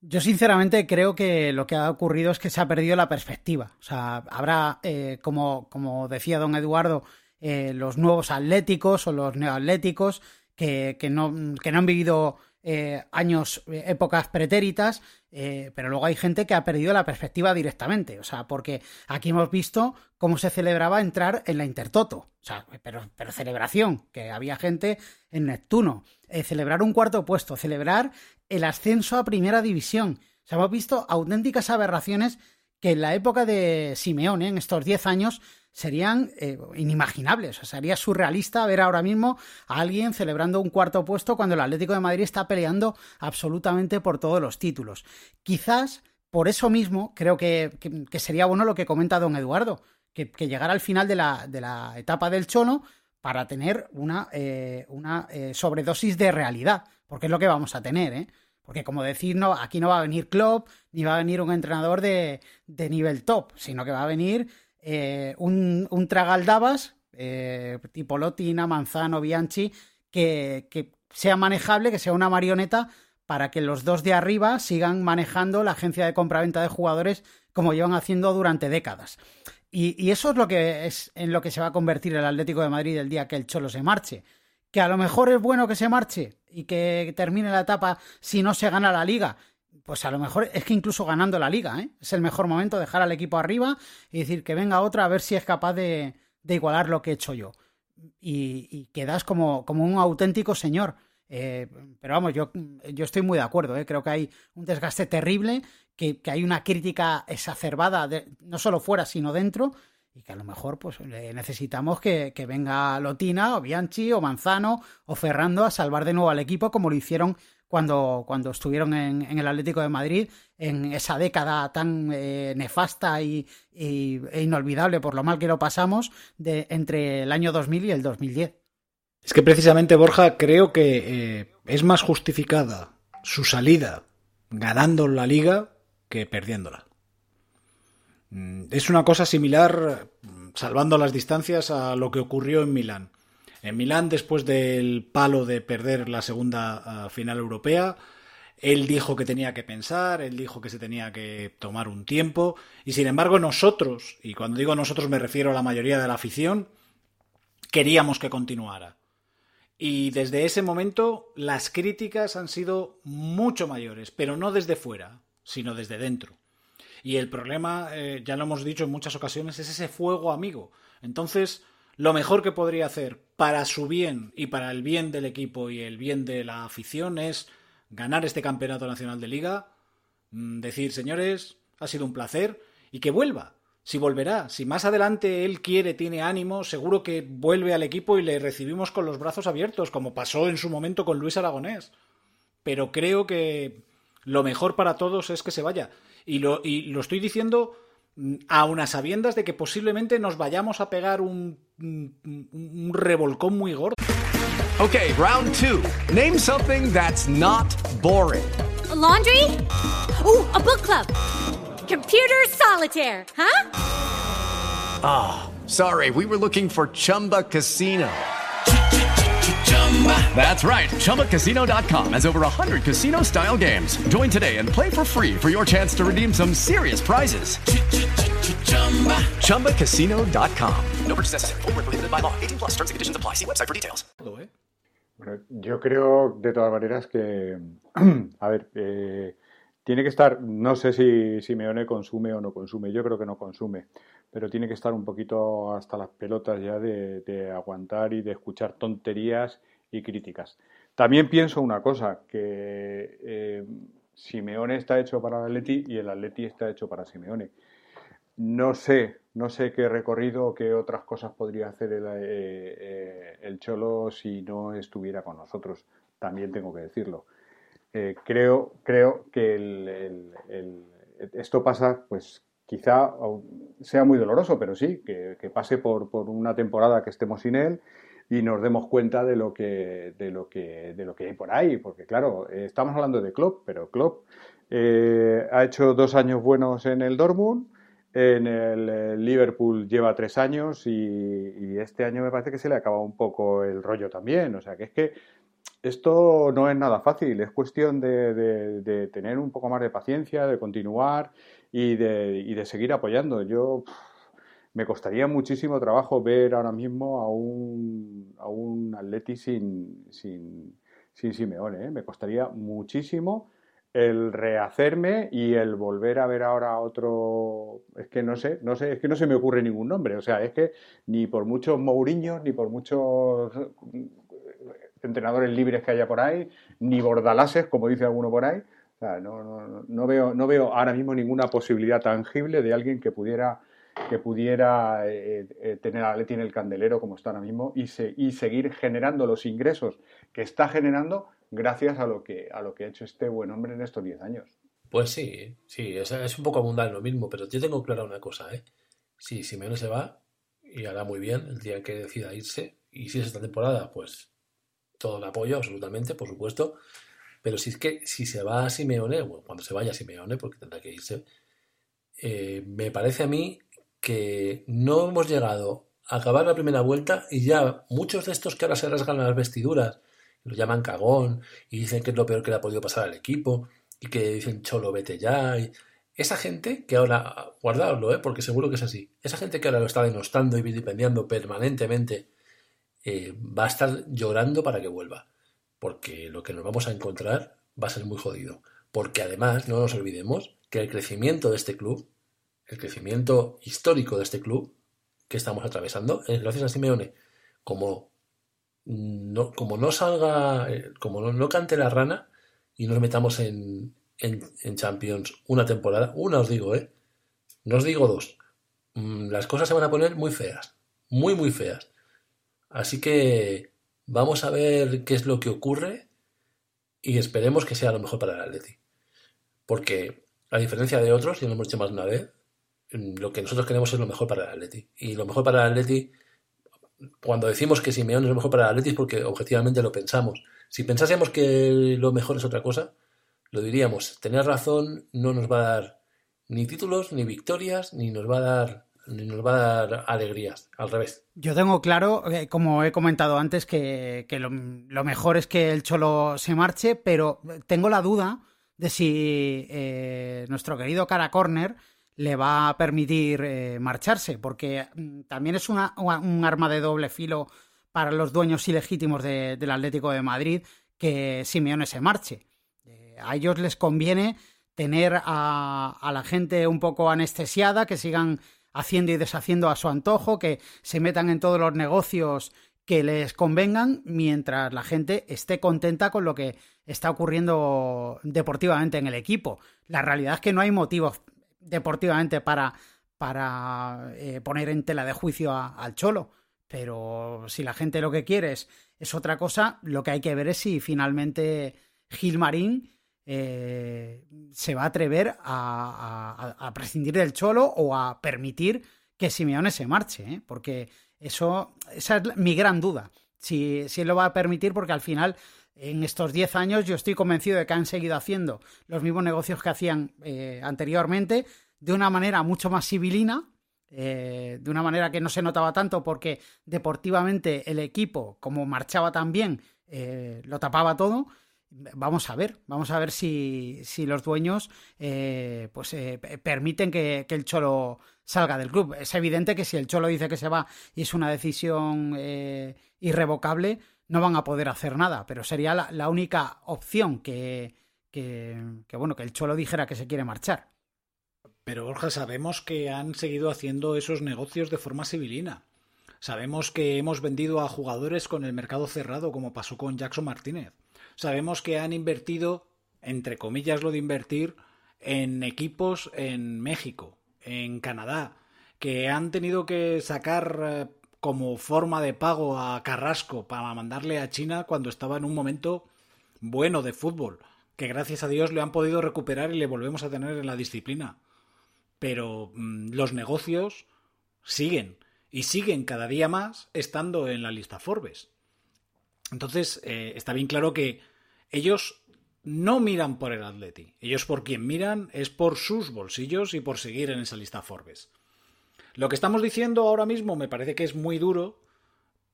Yo sinceramente creo que lo que ha ocurrido es que se ha perdido la perspectiva. O sea, habrá, eh, como, como decía don Eduardo, eh, los nuevos atléticos o los neoatléticos que, que, no, que no han vivido eh, años, eh, épocas pretéritas, eh, pero luego hay gente que ha perdido la perspectiva directamente. O sea, porque aquí hemos visto cómo se celebraba entrar en la Intertoto. O sea, pero, celebración, que había gente en Neptuno. Eh, celebrar un cuarto puesto, celebrar el ascenso a primera división. O sea, hemos visto auténticas aberraciones que en la época de Simeone, en estos 10 años, serían eh, inimaginables. O sea, sería surrealista ver ahora mismo a alguien celebrando un cuarto puesto cuando el Atlético de Madrid está peleando absolutamente por todos los títulos. Quizás por eso mismo creo que, que- sería bueno lo que comenta don Eduardo, que, que llegara al final de la, de la etapa del Cholo para tener una, eh, una eh, sobredosis de realidad, porque es lo que vamos a tener, ¿eh? Porque como decir, no, aquí no va a venir Klopp, ni va a venir un entrenador de, de nivel top, sino que va a venir eh, un, un tragaldabas, eh, tipo Lotina, Manzano, Bianchi, que, que sea manejable, que sea una marioneta para que los dos de arriba sigan manejando la agencia de compraventa de jugadores como llevan haciendo durante décadas. Y, y, eso es lo que es en lo que se va a convertir el Atlético de Madrid el día que el Cholo se marche. Que a lo mejor es bueno que se marche y que termine la etapa si no se gana la liga. Pues a lo mejor es que incluso ganando la liga, ¿eh? es el mejor momento dejar al equipo arriba y decir que venga otra a ver si es capaz de, de igualar lo que he hecho yo. Y, quedas como, como un auténtico señor. Eh, pero vamos, yo, yo estoy muy de acuerdo. ¿eh? Creo que hay un desgaste terrible, que, hay una crítica exacerbada, de, no solo fuera, sino dentro, y que a lo mejor pues necesitamos que, que, venga Lotina, o Bianchi, o Manzano, o Ferrando a salvar de nuevo al equipo, como lo hicieron cuando, cuando estuvieron en, en el Atlético de Madrid, en esa década tan eh, nefasta y, e inolvidable por lo mal que lo pasamos de, entre el año 2000 y el 2010. Es que precisamente, Borja, creo que eh, es más justificada su salida ganando la liga que perdiéndola. Mm, es una cosa similar, salvando las distancias, a lo que ocurrió en Milán. En Milán, después del palo de perder la segunda uh, final europea, él dijo que tenía que pensar, él dijo que se tenía que tomar un tiempo, y sin embargo nosotros, y cuando digo nosotros me refiero a la mayoría de la afición, queríamos que continuara. Y desde ese momento las críticas han sido mucho mayores, pero no desde fuera, sino desde dentro. Y el problema, eh, ya lo hemos dicho en muchas ocasiones, es ese fuego amigo. Entonces, lo mejor que podría hacer para su bien y para el bien del equipo y el bien de la afición es ganar este campeonato nacional de liga, mm, decir, señores, ha sido un placer y que vuelva, si volverá, si más adelante él quiere, tiene ánimo, seguro que vuelve al equipo y le recibimos con los brazos abiertos, como pasó en su momento con Luis Aragonés. Pero creo que lo mejor para todos es que se vaya. Y lo, y lo estoy diciendo a unas sabiendas de que posiblemente nos vayamos a pegar un, un, un revolcón muy gordo. Okay, round two. Name something that's not boring. A laundry? Ooh, a book club. Computer solitaire, huh? Ah, oh, sorry, we were looking for Chumba Casino. That's right. ChumbaCasino.com has over 100 casino style games. Join today and play for free for your chance to redeem some serious prizes. ChumbaCasino.com. No purchase necessary. Full prohibited by law. 18 plus terms and conditions apply. See website for details. Bueno, yo creo de todas maneras que. A ver, eh, tiene que estar. No sé si Simeone consume o no consume. Yo creo que no consume. Pero tiene que estar un poquito hasta las pelotas ya de, de aguantar y de escuchar tonterías y críticas. También pienso una cosa, que eh, Simeone está hecho para el Atleti y el Atleti está hecho para Simeone. No sé, no sé qué recorrido o qué otras cosas podría hacer el, eh, eh, el, Cholo si no estuviera con nosotros. También tengo que decirlo. Eh, creo, creo que esto pasa, pues quizá sea muy doloroso, pero sí, que, pase por, una temporada que estemos sin él y nos demos cuenta de lo que, de lo que, de lo que hay por ahí, porque claro, estamos hablando de Klopp, pero Klopp ha hecho dos años buenos en el Dortmund, en el, Liverpool lleva tres años y, este año me parece que se le acaba un poco el rollo también, o sea que es que esto no es nada fácil, es cuestión de, tener un poco más de paciencia, de continuar y de, y de seguir apoyando. Yo me costaría muchísimo trabajo ver ahora mismo a un, a un Atleti sin, sin, sin Simeone. ¿eh? Me costaría muchísimo el rehacerme y el volver a ver ahora otro. Es que no sé, no sé, es que no se me ocurre ningún nombre. O sea, es que ni por muchos Mourinhos, ni por muchos entrenadores libres que haya por ahí, ni bordalases, como dice alguno por ahí. O sea, no, no, no, veo, no veo ahora mismo ninguna posibilidad tangible de alguien que pudiera que pudiera eh, eh, tener a Leti en el candelero como está ahora mismo y, se, y, seguir generando los ingresos que está generando gracias a lo que, a lo que ha hecho este buen hombre en estos 10 años. Pues sí, sí, es, un poco abundante lo mismo, pero yo tengo clara una cosa, ¿eh? Si Simeone se va, y hará muy bien el día que decida irse, y si es esta temporada, pues todo el apoyo, absolutamente, por supuesto, pero si es que si se va a Simeone, bueno, cuando se vaya a Simeone, porque tendrá que irse, eh, me parece a mí que no hemos llegado a acabar la primera vuelta y ya muchos de estos que ahora se rasgan las vestiduras, lo llaman cagón y dicen que es lo peor que le ha podido pasar al equipo y que dicen cholo vete ya. Y esa gente que ahora, guardadlo, ¿eh? porque seguro que es así, esa gente que ahora lo está denostando y vilipendiando permanentemente eh, va a estar llorando para que vuelva. Porque lo que nos vamos a encontrar va a ser muy jodido. Porque además, no nos olvidemos que el crecimiento de este club, el crecimiento histórico de este club que estamos atravesando, es gracias a Simeone. Como no, como no salga, eh, como no, no cante la rana y nos metamos en, en, Champions una temporada, una os digo, ¿eh? No os digo dos. Mm, Las cosas se van a poner muy feas. Muy, muy feas. Así que vamos a ver qué es lo que ocurre y esperemos que sea lo mejor para el Atleti. Porque, a diferencia de otros, ya lo hemos dicho más una vez, mm, lo que nosotros queremos es lo mejor para el Atleti. Y lo mejor para el Atleti, cuando decimos que Simeone es lo mejor para el Atleti es porque objetivamente lo pensamos. Si pensásemos que lo mejor es otra cosa, lo diríamos. Tener razón no nos va a dar ni títulos, ni victorias, ni nos va a dar, ni nos va a dar alegrías. Al revés. Yo tengo claro, eh, como he comentado antes, que, que lo, lo mejor es que el Cholo se marche, pero tengo la duda de si eh, nuestro querido Cara Corner le va a permitir eh, marcharse, porque mm, también es una, un arma de doble filo para los dueños ilegítimos de- del Atlético de Madrid que Simeone se marche. Eh, a ellos les conviene tener a, a la gente un poco anestesiada, que sigan haciendo y deshaciendo a su antojo, que se metan en todos los negocios que les convengan, mientras la gente esté contenta con lo que está ocurriendo deportivamente en el equipo. La realidad es que no hay motivos deportivamente para, para eh, poner en tela de juicio al Cholo. Pero si la gente lo que quiere es, es otra cosa, lo que hay que ver es si finalmente Gilmarín eh, se va a atrever a, a- prescindir del Cholo o a permitir que Simeone se marche, ¿eh? porque eso, esa es mi gran duda. Si, si él lo va a permitir, porque al final, en estos 10 años, yo estoy convencido de que han seguido haciendo los mismos negocios que hacían eh, anteriormente, de una manera mucho más civilina, eh, de una manera que no se notaba tanto, porque deportivamente el equipo, como marchaba tan bien, eh, lo tapaba todo. Vamos a ver, vamos a ver si, si los dueños pues pe- permiten que, que el Cholo salga del club. Es evidente que si el Cholo dice que se va y es una decisión irrevocable, no van a poder hacer nada, pero sería la, la única opción que, que, que, bueno, que el Cholo dijera que se quiere marchar. Pero Borja, sabemos que han seguido haciendo esos negocios de forma civilina. Sabemos que hemos vendido a jugadores con el mercado cerrado, como pasó con Jackson Martínez. Sabemos que han invertido, entre comillas lo de invertir, en equipos en México, en Canadá, que han tenido que sacar eh, como forma de pago a Carrasco para mandarle a China cuando estaba en un momento bueno de fútbol, que gracias a Dios le han podido recuperar y le volvemos a tener en la disciplina. Pero mm, los negocios siguen y siguen cada día más estando en la lista Forbes. Entonces, eh, está bien claro que ellos no miran por el Atleti. Ellos por quien miran es por sus bolsillos y por seguir en esa lista Forbes. Lo que estamos diciendo ahora mismo me parece que es muy duro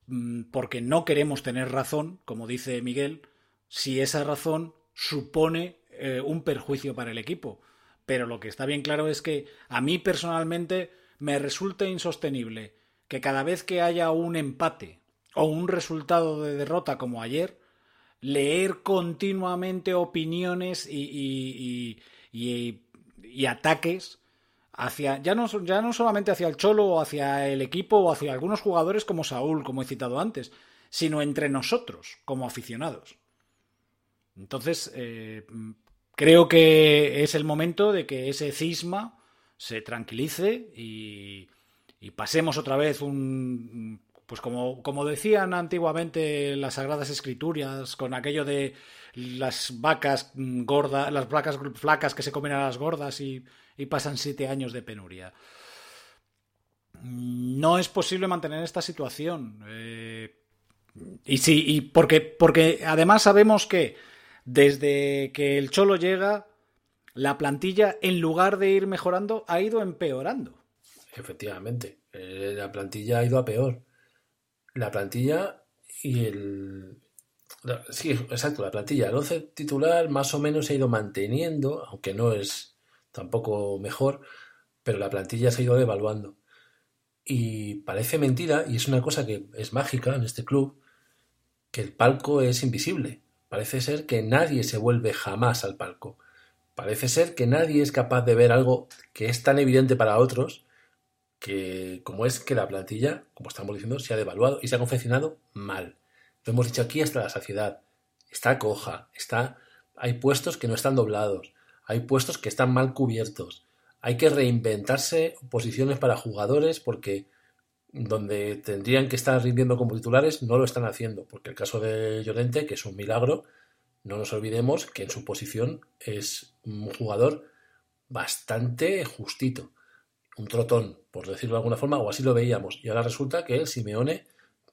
mm, porque no queremos tener razón, como dice Miguel, si esa razón supone eh, un perjuicio para el equipo. Pero lo que está bien claro es que a mí personalmente me resulta insostenible que cada vez que haya un empate o un resultado de derrota como ayer, leer continuamente opiniones y, ataques hacia ya no, ya no solamente hacia el Cholo o hacia el equipo o hacia algunos jugadores como Saúl, como he citado antes, sino entre nosotros como aficionados. Entonces, eh, creo que es el momento de que ese cisma se tranquilice y, y pasemos otra vez un... Pues como, como decían antiguamente las Sagradas Escrituras, con aquello de las vacas mm, gordas, las vacas flacas que se comen a las gordas y, pasan siete años de penuria. No es posible mantener esta situación. eh, y sí, y porque, porque además sabemos que desde que el Cholo llega, la plantilla, en lugar de ir mejorando, ha ido empeorando. efectivamente. Eh, la plantilla ha ido a peor. La plantilla y el. Sí, exacto, la plantilla. El 11 titular más o menos se ha ido manteniendo, aunque no es tampoco mejor, pero la plantilla se ha ido devaluando. Y parece mentira, y es una cosa que es mágica en este club, que el palco es invisible. Parece ser que nadie se vuelve jamás al palco. Parece ser que nadie es capaz de ver algo que es tan evidente para otros que como es que la plantilla, como estamos diciendo, se ha devaluado y se ha confeccionado mal. Lo hemos dicho aquí hasta la saciedad. Está coja, está hay puestos que no están doblados, hay puestos que están mal cubiertos. Hay que reinventarse posiciones para jugadores porque donde tendrían que estar rindiendo como titulares no lo están haciendo, porque el caso de Llorente, que es un milagro, no nos olvidemos que en su posición es un jugador bastante justito, un trotón, por decirlo de alguna forma, o así lo veíamos. Y ahora resulta que el Simeone,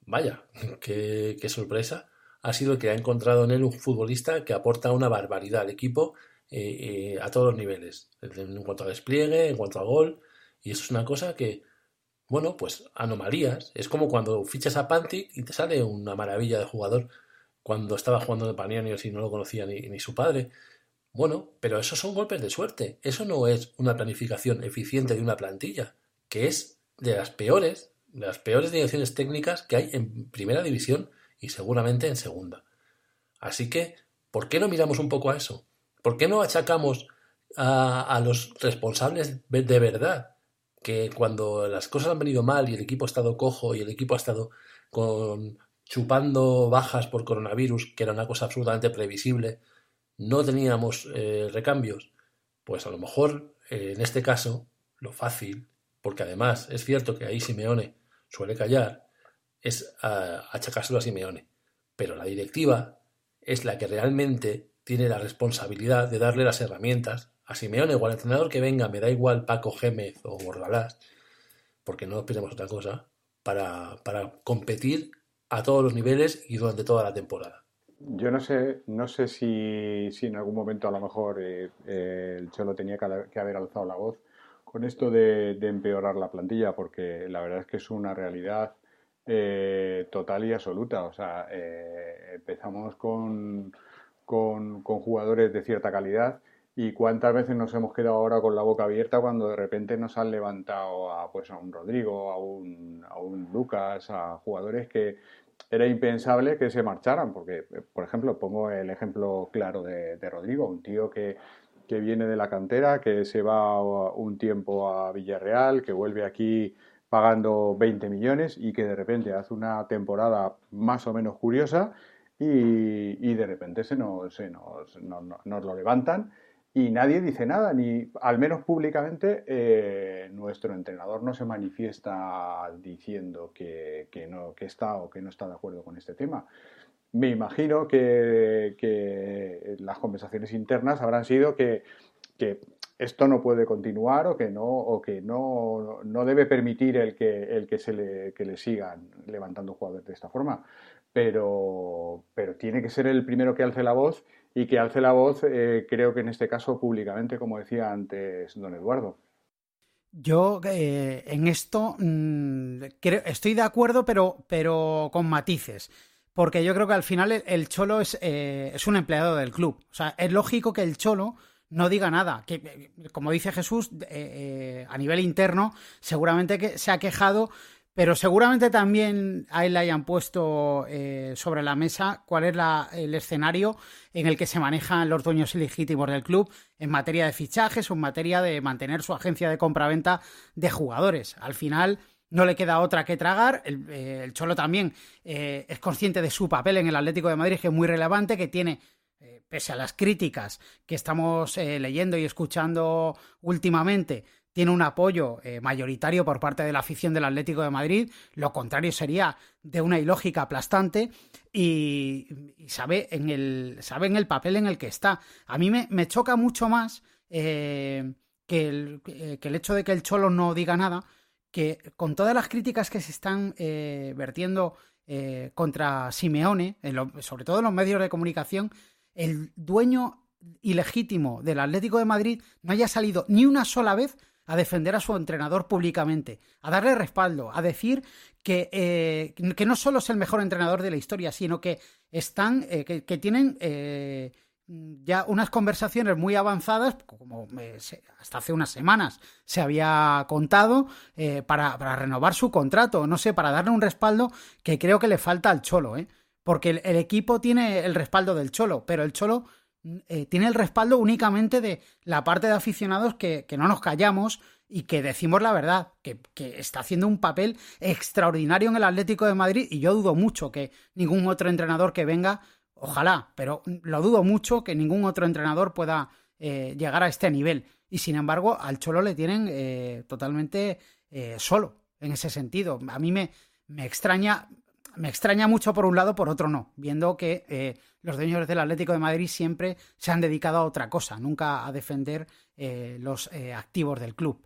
vaya, qué, sorpresa, ha sido que ha encontrado en él un futbolista que aporta una barbaridad al equipo eh, eh, a todos los niveles, en cuanto a despliegue, en cuanto a gol, y eso es una cosa que, bueno, pues anomalías. Es como cuando fichas a Pantic y te sale una maravilla de jugador cuando estaba jugando de Panianios y no lo conocía ni, ni su padre. Bueno, pero esos son golpes de suerte. Eso no es una planificación eficiente de una plantilla, que es de las peores, las peores direcciones técnicas que hay en primera división y seguramente en segunda. Así que, ¿por qué no miramos un poco a eso? ¿Por qué no achacamos a, a los responsables de verdad que cuando las cosas han venido mal y el equipo ha estado cojo y el equipo ha estado con chupando bajas por coronavirus, que era una cosa absolutamente previsible, no teníamos eh, recambios, pues a lo mejor eh, en este caso lo fácil, porque además es cierto que ahí Simeone suele callar, es uh, achacárselo a Simeone. Pero la directiva es la que realmente tiene la responsabilidad de darle las herramientas a Simeone o al entrenador que venga, me da igual Paco Gémez o Bordalás, porque no esperemos otra cosa, para, para competir a todos los niveles y durante toda la temporada. Yo no sé, no sé si, si en algún momento a lo mejor eh, eh, el Cholo tenía que haber alzado la voz con esto de, empeorar la plantilla, porque la verdad es que es una realidad eh, total y absoluta. O sea, empezamos con, jugadores de cierta calidad y cuántas veces nos hemos quedado ahora con la boca abierta cuando de repente nos han levantado a, pues, a un Rodrigo, a un Lucas, a jugadores que era impensable que se marcharan, porque, por ejemplo, pongo el ejemplo claro de, Rodrigo, un tío que, que, viene de la cantera, que se va un tiempo a Villarreal, que vuelve aquí pagando 20 millones y que de repente hace una temporada más o menos curiosa y, de repente se nos, se nos, lo levantan y nadie dice nada, ni al menos públicamente eh, nuestro entrenador no se manifiesta diciendo que, no, que está o que no está de acuerdo con este tema. Me imagino que, las conversaciones internas habrán sido que, esto no puede continuar o que no, o que no, debe permitir el que, se le, sigan levantando jugadores de esta forma. Pero, tiene que ser el primero que alce la voz y que alce la voz, eh, creo que en este caso públicamente, como decía antes don Eduardo. Yo eh, en esto mm, estoy de acuerdo, pero con matices. Porque yo creo que al final el, Cholo es, eh, es un empleado del club. O sea, es lógico que el Cholo no diga nada. Que, como dice Jesús, a nivel interno, seguramente que se ha quejado pero seguramente también a él le hayan puesto eh, sobre la mesa cuál es el escenario en el que se manejan los dueños ilegítimos del club en materia de fichajes o en materia de mantener su agencia de compraventa de jugadores. Al final no le queda otra que tragar. El, eh, Cholo también eh, es consciente de su papel en el Atlético de Madrid, que es muy relevante, que tiene pese a las críticas que estamos leyendo y escuchando últimamente, tiene un apoyo eh, mayoritario por parte de la afición del Atlético de Madrid, lo contrario sería de una ilógica aplastante y, sabe, en el, sabe en el papel en el que está. A mí me, choca mucho más eh, eh, que, el, hecho de que el Cholo no diga nada, que con todas las críticas que se están vertiendo contra Simeone, sobre todo en los medios de comunicación, el dueño ilegítimo del Atlético de Madrid no haya salido ni una sola vez a defender a su entrenador públicamente, a darle respaldo, a decir que, eh, que no solo es el mejor entrenador de la historia, sino que están, eh, que, que, tienen eh, ya unas conversaciones muy avanzadas, como hasta hace unas semanas se había contado, para, para, renovar su contrato, no sé, para darle un respaldo que creo que le falta al Cholo, porque el, equipo tiene el respaldo del Cholo, pero el Cholo eh, tiene el respaldo únicamente de la parte de aficionados que, que no nos callamos y que decimos la verdad, que, que, está haciendo un papel extraordinario en el Atlético de Madrid y yo dudo mucho que ningún otro entrenador que venga, ojalá, pero lo dudo mucho que ningún otro entrenador pueda eh, llegar a este nivel. Y sin embargo, al Cholo le tienen eh, totalmente eh, solo en ese sentido. A mí me, me extraña, me extraña mucho por un lado, por otro no, viendo que eh, los dueños del Atlético de Madrid siempre se han dedicado a otra cosa, nunca a defender eh, los activos del club.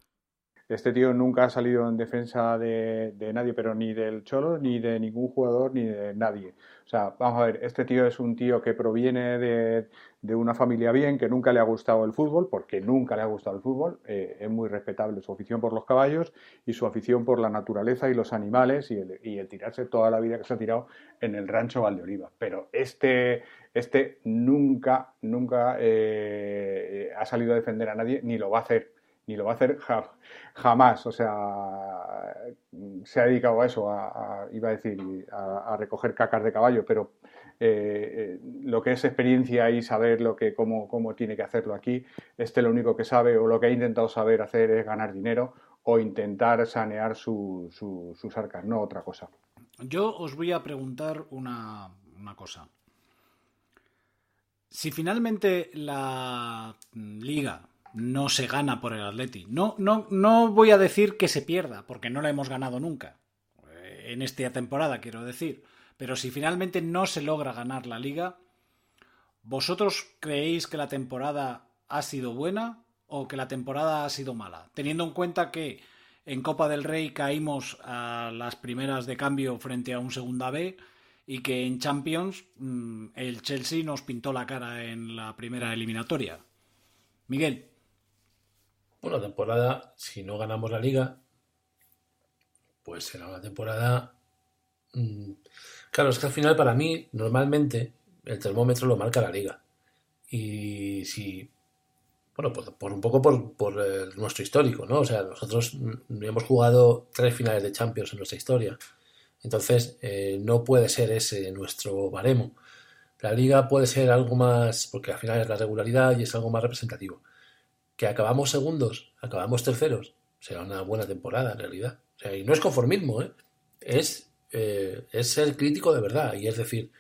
Este tío nunca ha salido en defensa de, de, nadie, pero ni del Cholo, ni de ningún jugador, ni de nadie. O sea, vamos a ver, este tío es un tío que proviene de, de una familia bien, que nunca le ha gustado el fútbol, porque nunca le ha gustado el fútbol. Eh, es muy respetable su afición por los caballos y su afición por la naturaleza y los animales y el, y el tirarse toda la vida que se ha tirado en el rancho Valdeoliva. Pero este, este nunca, nunca eh, ha salido a defender a nadie, ni lo va a hacer ni lo va a hacer jamás. O sea, se ha dedicado a eso, a, iba a decir, a, recoger cacas de caballo, pero eh, lo que es experiencia y saber lo que, cómo, cómo tiene que hacerlo aquí, este lo único que sabe o lo que ha intentado saber hacer es ganar dinero o intentar sanear su, sus arcas, no otra cosa. Yo os voy a preguntar una, una cosa. Si finalmente la liga no se gana por el Atleti. No, no, no voy a decir que se pierda, porque no la hemos ganado nunca. En esta temporada, quiero decir. Pero si finalmente no se logra ganar la liga, ¿vosotros creéis que la temporada ha sido buena o que la temporada ha sido mala? Teniendo en cuenta que en Copa del Rey caímos a las primeras de cambio frente a un segunda B y que en Champions el Chelsea nos pintó la cara en la primera eliminatoria. Miguel. Bueno, temporada, si no ganamos la liga, pues será una temporada. Mmm, claro, es que al final, para mí, normalmente el termómetro lo marca la liga. Y si. Bueno, pues por un poco por, por eh, nuestro histórico, ¿no? O sea, nosotros hemos jugado tres finales de Champions en nuestra historia. Entonces, eh, no puede ser ese nuestro baremo. La liga puede ser algo más, porque al final es la regularidad y es algo más representativo que acabamos segundos, acabamos terceros, será una buena temporada en realidad. O sea, y no es conformismo, ¿eh? es, eh, es ser crítico de verdad. Y es decir,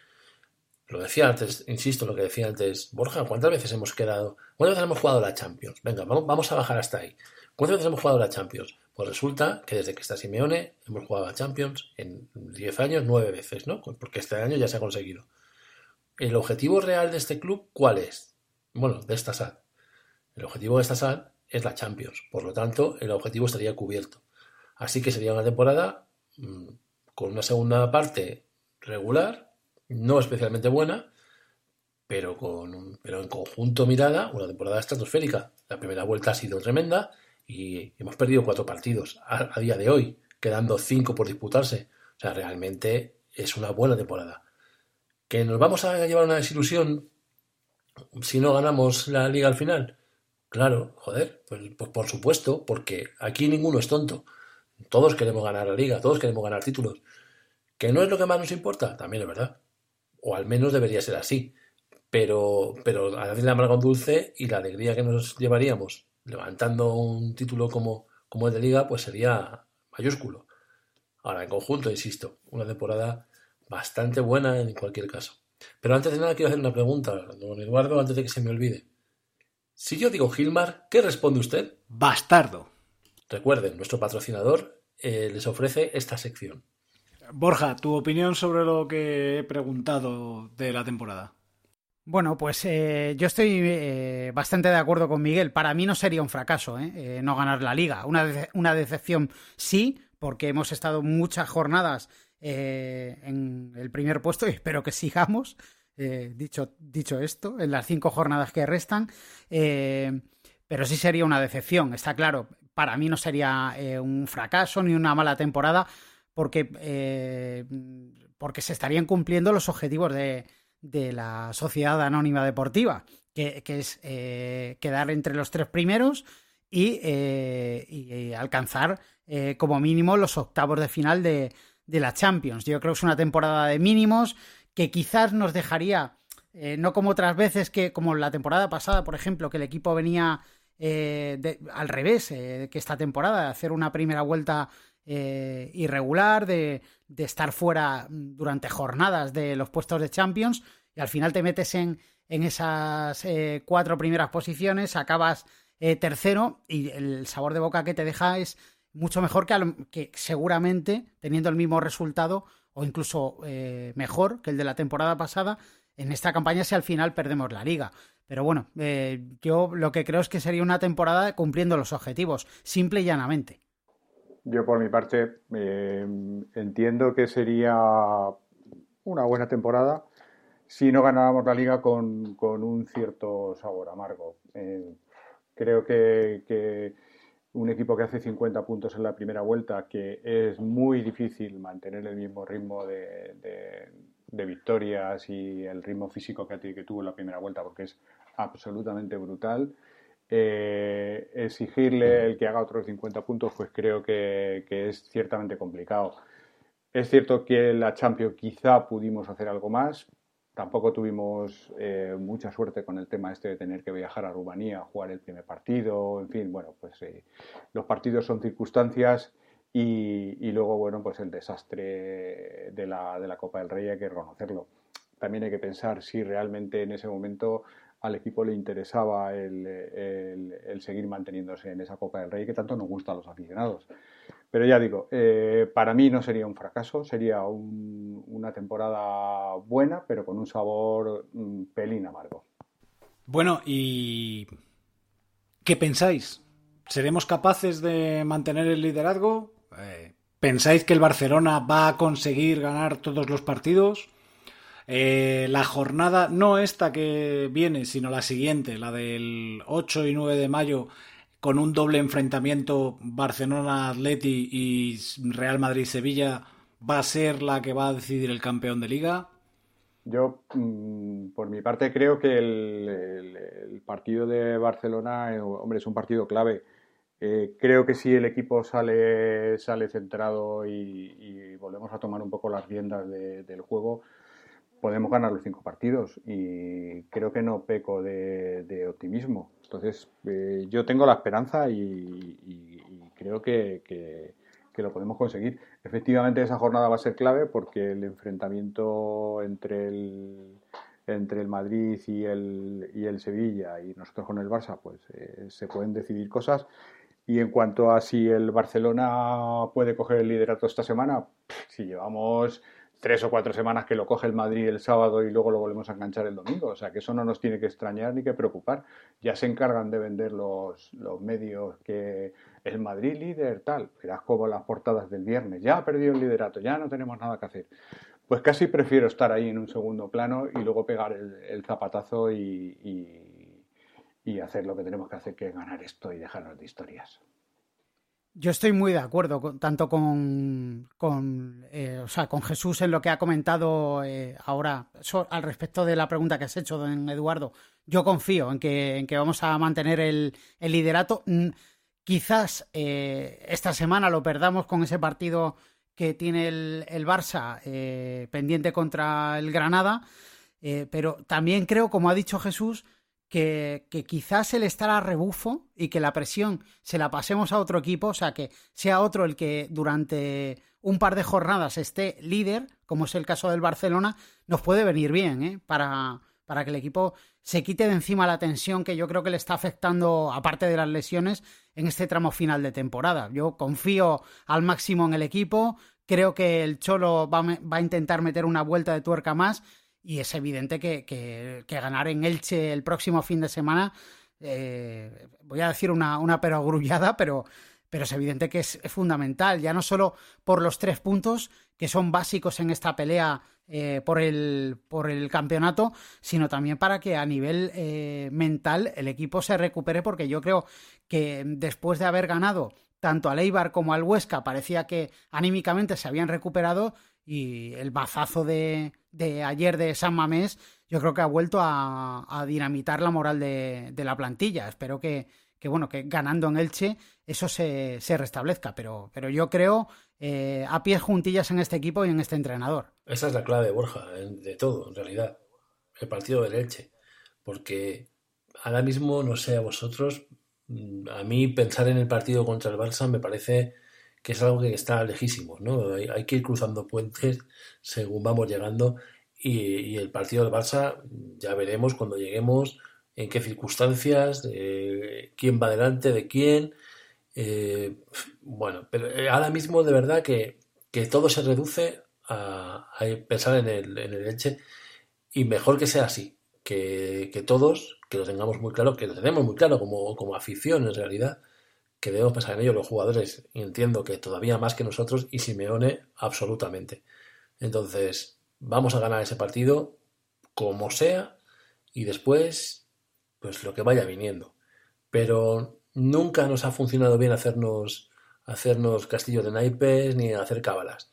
lo decía antes, insisto lo que decía antes, Borja, ¿cuántas veces hemos quedado? ¿Cuántas veces hemos jugado la Champions? Venga, vamos, vamos a bajar hasta ahí. ¿Cuántas veces hemos jugado la Champions? Pues resulta que desde que está Simeone hemos jugado la Champions en 10 años, 9 veces, ¿no? Porque este año ya se ha conseguido. ¿El objetivo real de este club cuál es? Bueno, de esta SAD el objetivo de esta SAD es la Champions, por lo tanto, el objetivo estaría cubierto. Así que sería una temporada mmm, con una segunda parte regular, no especialmente buena, pero, con pero en conjunto mirada, una temporada estratosférica. La primera vuelta ha sido tremenda y hemos perdido cuatro partidos a, a día de hoy, quedando cinco por disputarse. O sea, realmente es una buena temporada. ¿Que nos vamos a llevar una desilusión si no ganamos la liga al final? Claro, joder, pues, pues, por supuesto, porque aquí ninguno es tonto. Todos queremos ganar la liga, todos queremos ganar títulos. ¿Que no es lo que más nos importa? También es verdad. O al menos debería ser así. Pero, pero a la la amarga un dulce y la alegría que nos llevaríamos levantando un título como, como el de liga, pues sería mayúsculo. Ahora, en conjunto, insisto, una temporada bastante buena en cualquier caso. Pero antes de nada quiero hacer una pregunta, don Eduardo, antes de que se me olvide. Si yo digo Gilmar, ¿qué responde usted? Bastardo. Recuerden, nuestro patrocinador eh, les ofrece esta sección. Borja, tu opinión sobre lo que he preguntado de la temporada. Bueno, pues eh, yo estoy eh, bastante de acuerdo con Miguel. Para mí no sería un fracaso ¿eh? no ganar la liga. Una, de una, decepción sí, porque hemos estado muchas jornadas en el primer puesto y espero que sigamos. Eh, dicho, dicho esto, en las cinco jornadas que restan. Eh, pero sí sería una decepción, está claro. para mí no sería eh, un fracaso ni una mala temporada porque, porque se estarían cumpliendo los objetivos de, de la Sociedad Anónima Deportiva, que, es quedar entre los tres primeros y, alcanzar como mínimo los octavos de final de, de, la Champions. Yo creo que es una temporada de mínimos que quizás nos dejaría, eh, no como otras veces que, como la temporada pasada, por ejemplo, que el equipo venía de, al revés que esta temporada, de hacer una primera vuelta eh, irregular, de, estar fuera durante jornadas de los puestos de Champions y al final te metes en, en esas eh, cuatro primeras posiciones, acabas eh, tercero y el sabor de boca que te deja es mucho mejor que, que seguramente teniendo el mismo resultado o incluso eh, mejor que el de la temporada pasada en esta campaña si al final perdemos la liga. Pero bueno, eh, yo lo que creo es que sería una temporada cumpliendo los objetivos, simple y llanamente. Yo por mi parte eh, entiendo que sería una buena temporada si no ganáramos la liga con, con un cierto sabor amargo. Creo que, un equipo que hace 50 puntos en la primera vuelta, que es muy difícil mantener el mismo ritmo de, victorias y el ritmo físico que, que tuvo en la primera vuelta, porque es absolutamente brutal eh, exigirle el que haga otros 50 puntos, pues creo que, que, es ciertamente complicado. Es cierto que en la Champions quizá pudimos hacer algo más. Tampoco tuvimos eh, mucha suerte con el tema este de tener que viajar a Rumanía a jugar el primer partido. En fin, bueno, pues eh, los partidos son circunstancias y, y, luego, bueno, pues el desastre de la, de la Copa del Rey hay que reconocerlo. También hay que pensar si realmente en ese momento al equipo le interesaba el, el, el, seguir manteniéndose en esa Copa del Rey que tanto nos gusta a los aficionados. Pero ya digo, eh, para mí no sería un fracaso, sería un, una temporada buena, pero con un sabor un pelín amargo. Bueno, ¿y qué pensáis? ¿Seremos capaces de mantener el liderazgo? Eh, ¿Pensáis que el Barcelona va a conseguir ganar todos los partidos? Eh, la jornada, no esta que viene, sino la siguiente, la del 8 y 9 de mayo, con un doble enfrentamiento Barcelona-Atleti y Real Madrid-Sevilla, va a ser la que va a decidir el campeón de liga. Yo, mm, por mi parte, creo que el, partido de Barcelona, eh, hombre, es un partido clave. Eh, creo que si el equipo sale, sale centrado y, volvemos a tomar un poco las riendas de, del juego, podemos ganar los cinco partidos y creo que no peco de, de optimismo. Entonces, eh, yo tengo la esperanza y, y, y creo que, que, que, lo podemos conseguir. Efectivamente, esa jornada va a ser clave porque el enfrentamiento entre el, entre el Madrid y el, y el Sevilla y nosotros con el Barça, pues eh, se pueden decidir cosas. Y en cuanto a si el Barcelona puede coger el liderato esta semana, si llevamos tres o cuatro semanas que lo coge el Madrid el sábado y luego lo volvemos a enganchar el domingo. O sea que eso no nos tiene que extrañar ni que preocupar. Ya se encargan de vender los, los medios que el Madrid líder, tal. Verás como las portadas del viernes. Ya ha perdido el liderato, ya no tenemos nada que hacer. Pues casi prefiero estar ahí en un segundo plano y luego pegar el, zapatazo y, y, y hacer lo que tenemos que hacer, que es ganar esto y dejarnos de historias. Yo estoy muy de acuerdo, con, tanto con, con, eh, o sea, con Jesús en lo que ha comentado eh, ahora al respecto de la pregunta que has hecho, don Eduardo. Yo confío en que, en que vamos a mantener el, liderato. Quizás eh, esta semana lo perdamos con ese partido que tiene el, el Barça pendiente contra el Granada, pero también creo, como ha dicho Jesús, que, quizás el estar a rebufo y que la presión se la pasemos a otro equipo, o sea, que sea otro el que durante un par de jornadas esté líder, como es el caso del Barcelona, nos puede venir bien, ¿eh? Para, para que el equipo se quite de encima la tensión que yo creo que le está afectando, aparte de las lesiones, en este tramo final de temporada. Yo confío al máximo en el equipo, creo que el Cholo va, va a intentar meter una vuelta de tuerca más y es evidente que, que, ganar en Elche el próximo fin de semana, eh, voy a decir una, una perogrullada, pero pero es evidente que es, fundamental, ya no solo por los tres puntos que son básicos en esta pelea eh, por, el, por el campeonato, sino también para que a nivel eh, mental el equipo se recupere, porque yo creo que después de haber ganado tanto al Eibar como al Huesca, parecía que anímicamente se habían recuperado y el bazazo de, de ayer de San Mamés yo creo que ha vuelto a, dinamitar la moral de, la plantilla. Espero que, bueno, que ganando en Elche eso se, restablezca, pero, pero yo creo eh, a pies juntillas en este equipo y en este entrenador. Esa es la clave, Borja, de todo, en realidad, el partido del Elche, porque ahora mismo, no sé a vosotros, mm, a mí pensar en el partido contra el Barça me parece que es algo que está lejísimo, ¿no? hay que ir cruzando puentes según vamos llegando y, el partido del Barça ya veremos cuando lleguemos en qué circunstancias, quién va delante de quién. Eh, bueno, pero eh, ahora mismo de verdad que, todo se reduce a, pensar en el, en el Elche y mejor que sea así, que, todos, que lo tengamos muy claro, que lo tenemos muy claro como, como afición en realidad, que debemos pensar en ello los jugadores, y entiendo que todavía más que nosotros y Simeone absolutamente. Entonces, vamos a ganar ese partido como sea y después pues lo que vaya viniendo. Pero nunca nos ha funcionado bien hacernos hacernos castillos de naipes ni hacer cábalas.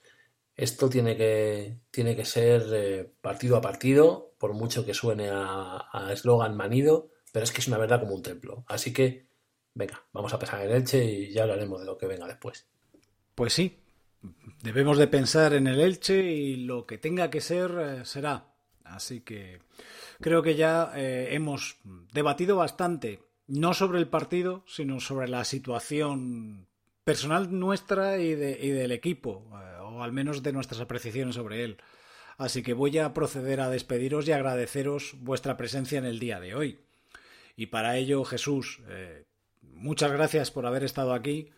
Esto tiene que, tiene que ser eh, partido a partido, por mucho que suene a eslogan manido, pero es que es una verdad como un templo. Así que, venga, vamos a pesar el Elche y ya hablaremos de lo que venga después. Pues sí, debemos de pensar en el Elche y lo que tenga que ser eh, será. Así que creo que ya eh, hemos debatido bastante, no sobre el partido, sino sobre la situación personal nuestra y, del equipo, eh, o al menos de nuestras apreciaciones sobre él. Así que voy a proceder a despediros y agradeceros vuestra presencia en el día de hoy. Y para ello, Jesús, muchas gracias por haber estado aquí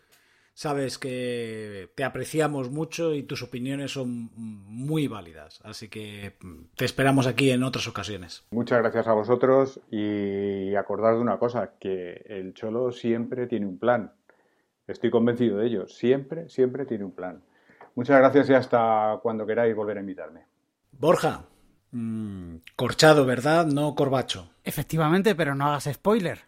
sabes que te apreciamos mucho y tus opiniones son muy válidas. Así que te esperamos aquí en otras ocasiones. Muchas gracias a vosotros y acordad de una cosa, que el Cholo siempre tiene un plan. Estoy convencido de ello. Siempre, siempre tiene un plan. Muchas gracias y hasta cuando queráis volver a invitarme. Borja, mm, corchado, ¿verdad? No corbacho. Efectivamente, pero no hagas spoiler.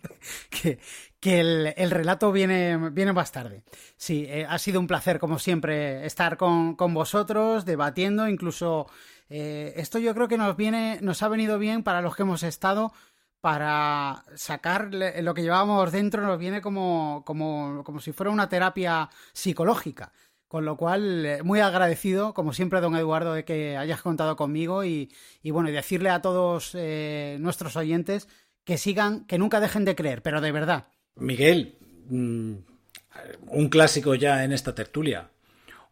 que, que el, relato viene, viene más tarde. Sí, eh, ha sido un placer, como siempre, estar con, vosotros, debatiendo, incluso eh, esto yo creo que nos viene, nos ha venido bien para los que hemos estado, para sacar lo que llevábamos dentro, nos viene como, como, como si fuera una terapia psicológica. Con lo cual, eh, muy agradecido, como siempre, don Eduardo, de que hayas contado conmigo y, y bueno, decirle a todos nuestros oyentes que sigan, que nunca dejen de creer, pero de verdad, Miguel, mm, un clásico ya en esta tertulia.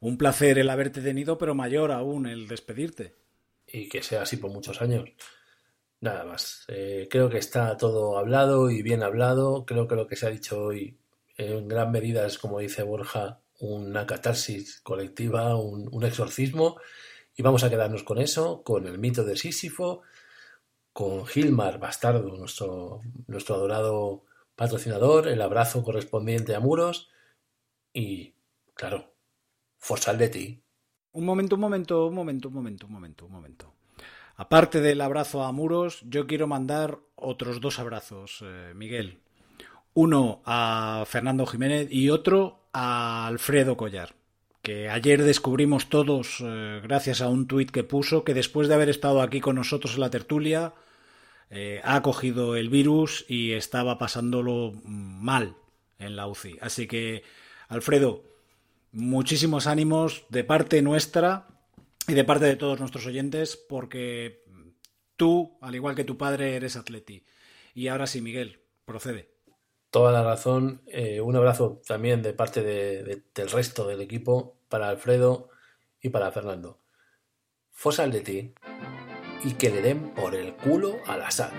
Un placer el haberte tenido, pero mayor aún el despedirte. Y que sea así por muchos años. Nada más. Eh, creo que está todo hablado y bien hablado. Creo que lo que se ha dicho hoy en gran medida es, como dice Borja, una catarsis colectiva, un, un exorcismo. Y vamos a quedarnos con eso, con el mito de Sísifo, con Gilmar Bastardo, nuestro, nuestro adorado patrocinador, el abrazo correspondiente a Muros y, claro, Forsal de ti. Un momento, un momento, un momento, un momento, un momento, un momento. Aparte del abrazo a Muros, yo quiero mandar otros dos abrazos, eh, Miguel. Uno a Fernando Jiménez y otro a Alfredo Collar, que ayer descubrimos todos, eh, gracias a un tuit que puso, que después de haber estado aquí con nosotros en la tertulia, eh, ha cogido el virus y estaba pasándolo mal en la UCI. Así que, Alfredo, muchísimos ánimos de parte nuestra y de parte de todos nuestros oyentes, porque tú, al igual que tu padre, eres atleti. Y ahora sí, Miguel, procede. Toda la razón. Eh, un abrazo también de parte del resto del equipo para Alfredo y para Fernando. Fosa ti y que le den por el culo a la sal.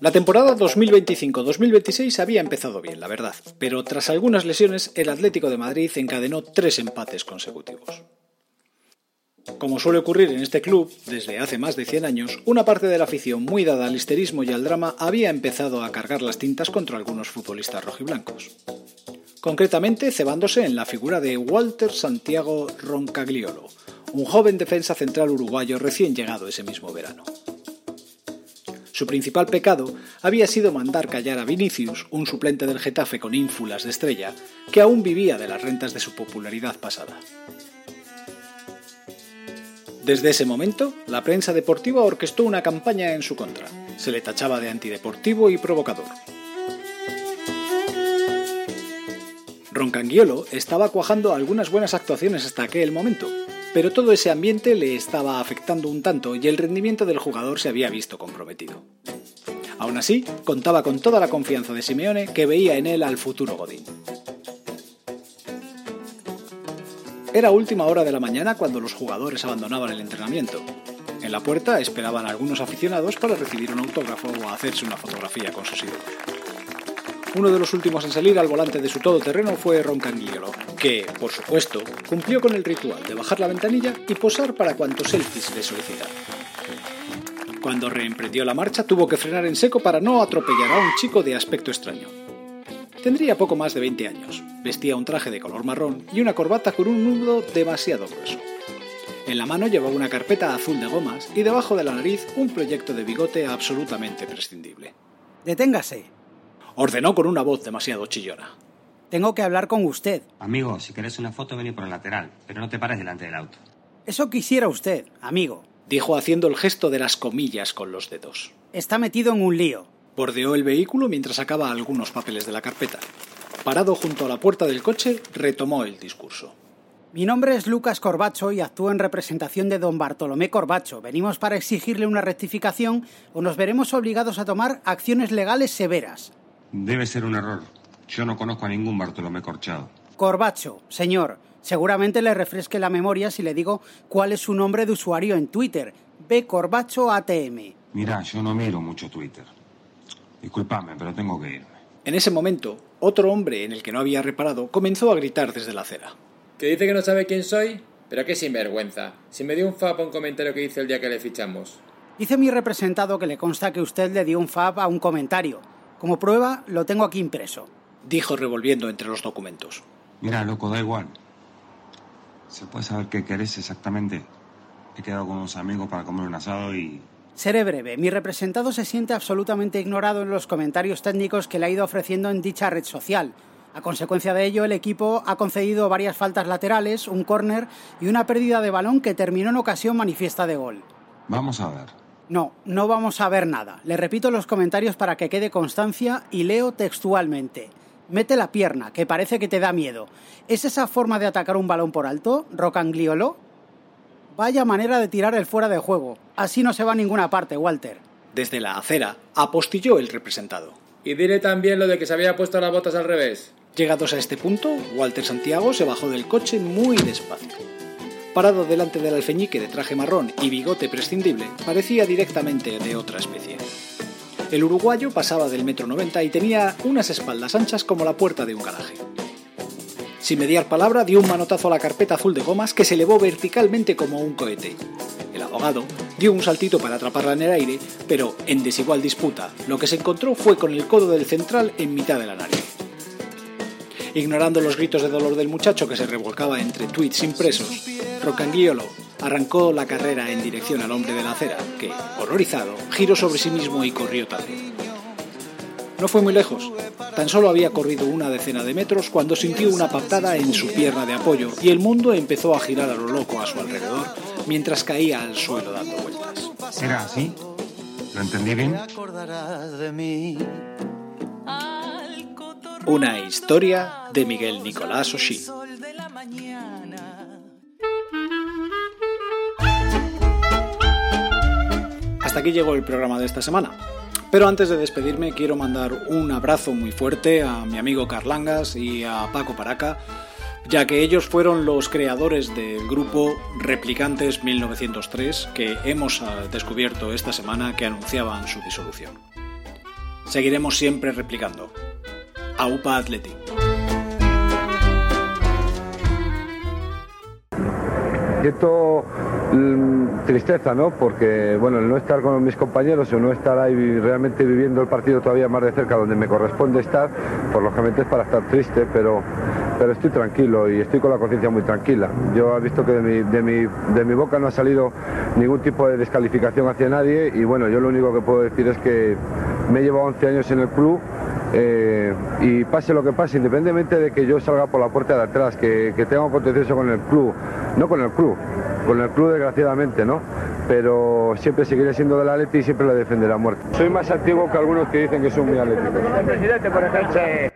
La temporada 2025-2026 había empezado bien, la verdad, pero tras algunas lesiones el Atlético de Madrid encadenó tres empates consecutivos. Como suele ocurrir en este club, desde hace más de 100 años, una parte de la afición muy dada al histerismo y al drama había empezado a cargar las tintas contra algunos futbolistas rojiblancos. Concretamente, cebándose en la figura de Walter Santiago Roncagliolo, un joven defensa central uruguayo recién llegado ese mismo verano. Su principal pecado había sido mandar callar a Vinicius, un suplente del Getafe con ínfulas de estrella, que aún vivía de las rentas de su popularidad pasada. Desde ese momento, la prensa deportiva orquestó una campaña en su contra. Se le tachaba de antideportivo y provocador. Roncanguiolo estaba cuajando algunas buenas actuaciones hasta aquel momento, pero todo ese ambiente le estaba afectando un tanto y el rendimiento del jugador se había visto comprometido. Aún así, contaba con toda la confianza de Simeone que veía en él al futuro Godín. Era última hora de la mañana cuando los jugadores abandonaban el entrenamiento. En la puerta esperaban algunos aficionados para recibir un autógrafo o hacerse una fotografía con sus ídolos. Uno de los últimos en salir al volante de su todoterreno fue Roncanguiolo, que, por supuesto, cumplió con el ritual de bajar la ventanilla y posar para cuantos selfies le solicitaran. Cuando reemprendió la marcha tuvo que frenar en seco para no atropellar a un chico de aspecto extraño. Tendría poco más de 20 años, vestía un traje de color marrón y una corbata con un nudo demasiado grueso. En la mano llevaba una carpeta azul de gomas y debajo de la nariz un proyecto de bigote absolutamente prescindible. Deténgase. Ordenó con una voz demasiado chillona. Tengo que hablar con usted. Amigo, si querés una foto, vení por el lateral, pero no te pares delante del auto. Eso quisiera usted, amigo. Dijo haciendo el gesto de las comillas con los dedos. Está metido en un lío. Bordeó el vehículo mientras sacaba algunos papeles de la carpeta. Parado junto a la puerta del coche, retomó el discurso. Mi nombre es Lucas Corbacho y actúo en representación de don Bartolomé Corbacho. Venimos para exigirle una rectificación o nos veremos obligados a tomar acciones legales severas. Debe ser un error. Yo no conozco a ningún Bartolomé Corchado. Corbacho, señor. Seguramente le refresque la memoria si le digo cuál es su nombre de usuario en Twitter. B Corbacho ATM. Mira, yo no miro mucho Twitter. Disculpame, pero tengo que irme. En ese momento, otro hombre en el que no había reparado comenzó a gritar desde la acera. ¿Que dice que no sabe quién soy? Pero qué sinvergüenza. Si me dio un FAP a un comentario que hice el día que le fichamos. Dice mi representado que le consta que usted le dio un FAP a un comentario. Como prueba, lo tengo aquí impreso. Dijo revolviendo entre los documentos. Mira, loco, da igual. ¿Se puede saber qué querés exactamente? He quedado con unos amigos para comer un asado y Seré breve. Mi representado se siente absolutamente ignorado en los comentarios técnicos que le ha ido ofreciendo en dicha red social. A consecuencia de ello, el equipo ha concedido varias faltas laterales, un córner y una pérdida de balón que terminó en ocasión manifiesta de gol. Vamos a ver. No, no vamos a ver nada. Le repito los comentarios para que quede constancia y leo textualmente. Mete la pierna, que parece que te da miedo. ¿Es esa forma de atacar un balón por alto, Rocangliolo? Vaya manera de tirar el fuera de juego. Así no se va a ninguna parte, Walter. Desde la acera, apostilló el representado. Y diré también lo de que se había puesto las botas al revés. Llegados a este punto, Walter Santiago se bajó del coche muy despacio. Parado delante del alfeñique de traje marrón y bigote prescindible, parecía directamente de otra especie. El uruguayo pasaba del metro noventa y tenía unas espaldas anchas como la puerta de un garaje. Sin mediar palabra, dio un manotazo a la carpeta azul de gomas que se elevó verticalmente como un cohete. El abogado dio un saltito para atraparla en el aire, pero en desigual disputa, lo que se encontró fue con el codo del central en mitad de la nariz. Ignorando los gritos de dolor del muchacho que se revolcaba entre tweets impresos, Rocanguiolo arrancó la carrera en dirección al hombre de la acera, que, horrorizado, giró sobre sí mismo y corrió también. No fue muy lejos. Tan solo había corrido una decena de metros cuando sintió una patada en su pierna de apoyo y el mundo empezó a girar a lo loco a su alrededor mientras caía al suelo dando vueltas. ¿Era así? ¿Lo entendí bien? Una historia de Miguel Nicolás Oshí. Hasta aquí llegó el programa de esta semana. Pero antes de despedirme quiero mandar un abrazo muy fuerte a mi amigo Carlangas y a Paco Paraca, ya que ellos fueron los creadores del grupo Replicantes 1903 que hemos descubierto esta semana que anunciaban su disolución. Seguiremos siempre replicando. AUPA Athletic. mm, tristeza, ¿no? Porque, bueno, el no estar con mis compañeros o no estar ahí realmente viviendo el partido todavía más de cerca donde me corresponde estar, por lógicamente es para estar triste, pero, pero estoy tranquilo y estoy con la conciencia muy tranquila. Yo he visto que de mi, de, mi, de mi boca no ha salido ningún tipo de descalificación hacia nadie y bueno, yo lo único que puedo decir es que me he llevado 11 años en el club eh, y pase lo que pase, independientemente de que yo salga por la puerta de atrás, que, que tenga un contencioso con el club, no con el club, con el club desgraciadamente, ¿no? Pero siempre seguiré siendo del Atleti y siempre le defenderé a muerte. Soy más activo que algunos que dicen que son muy atléticos. presidente, por.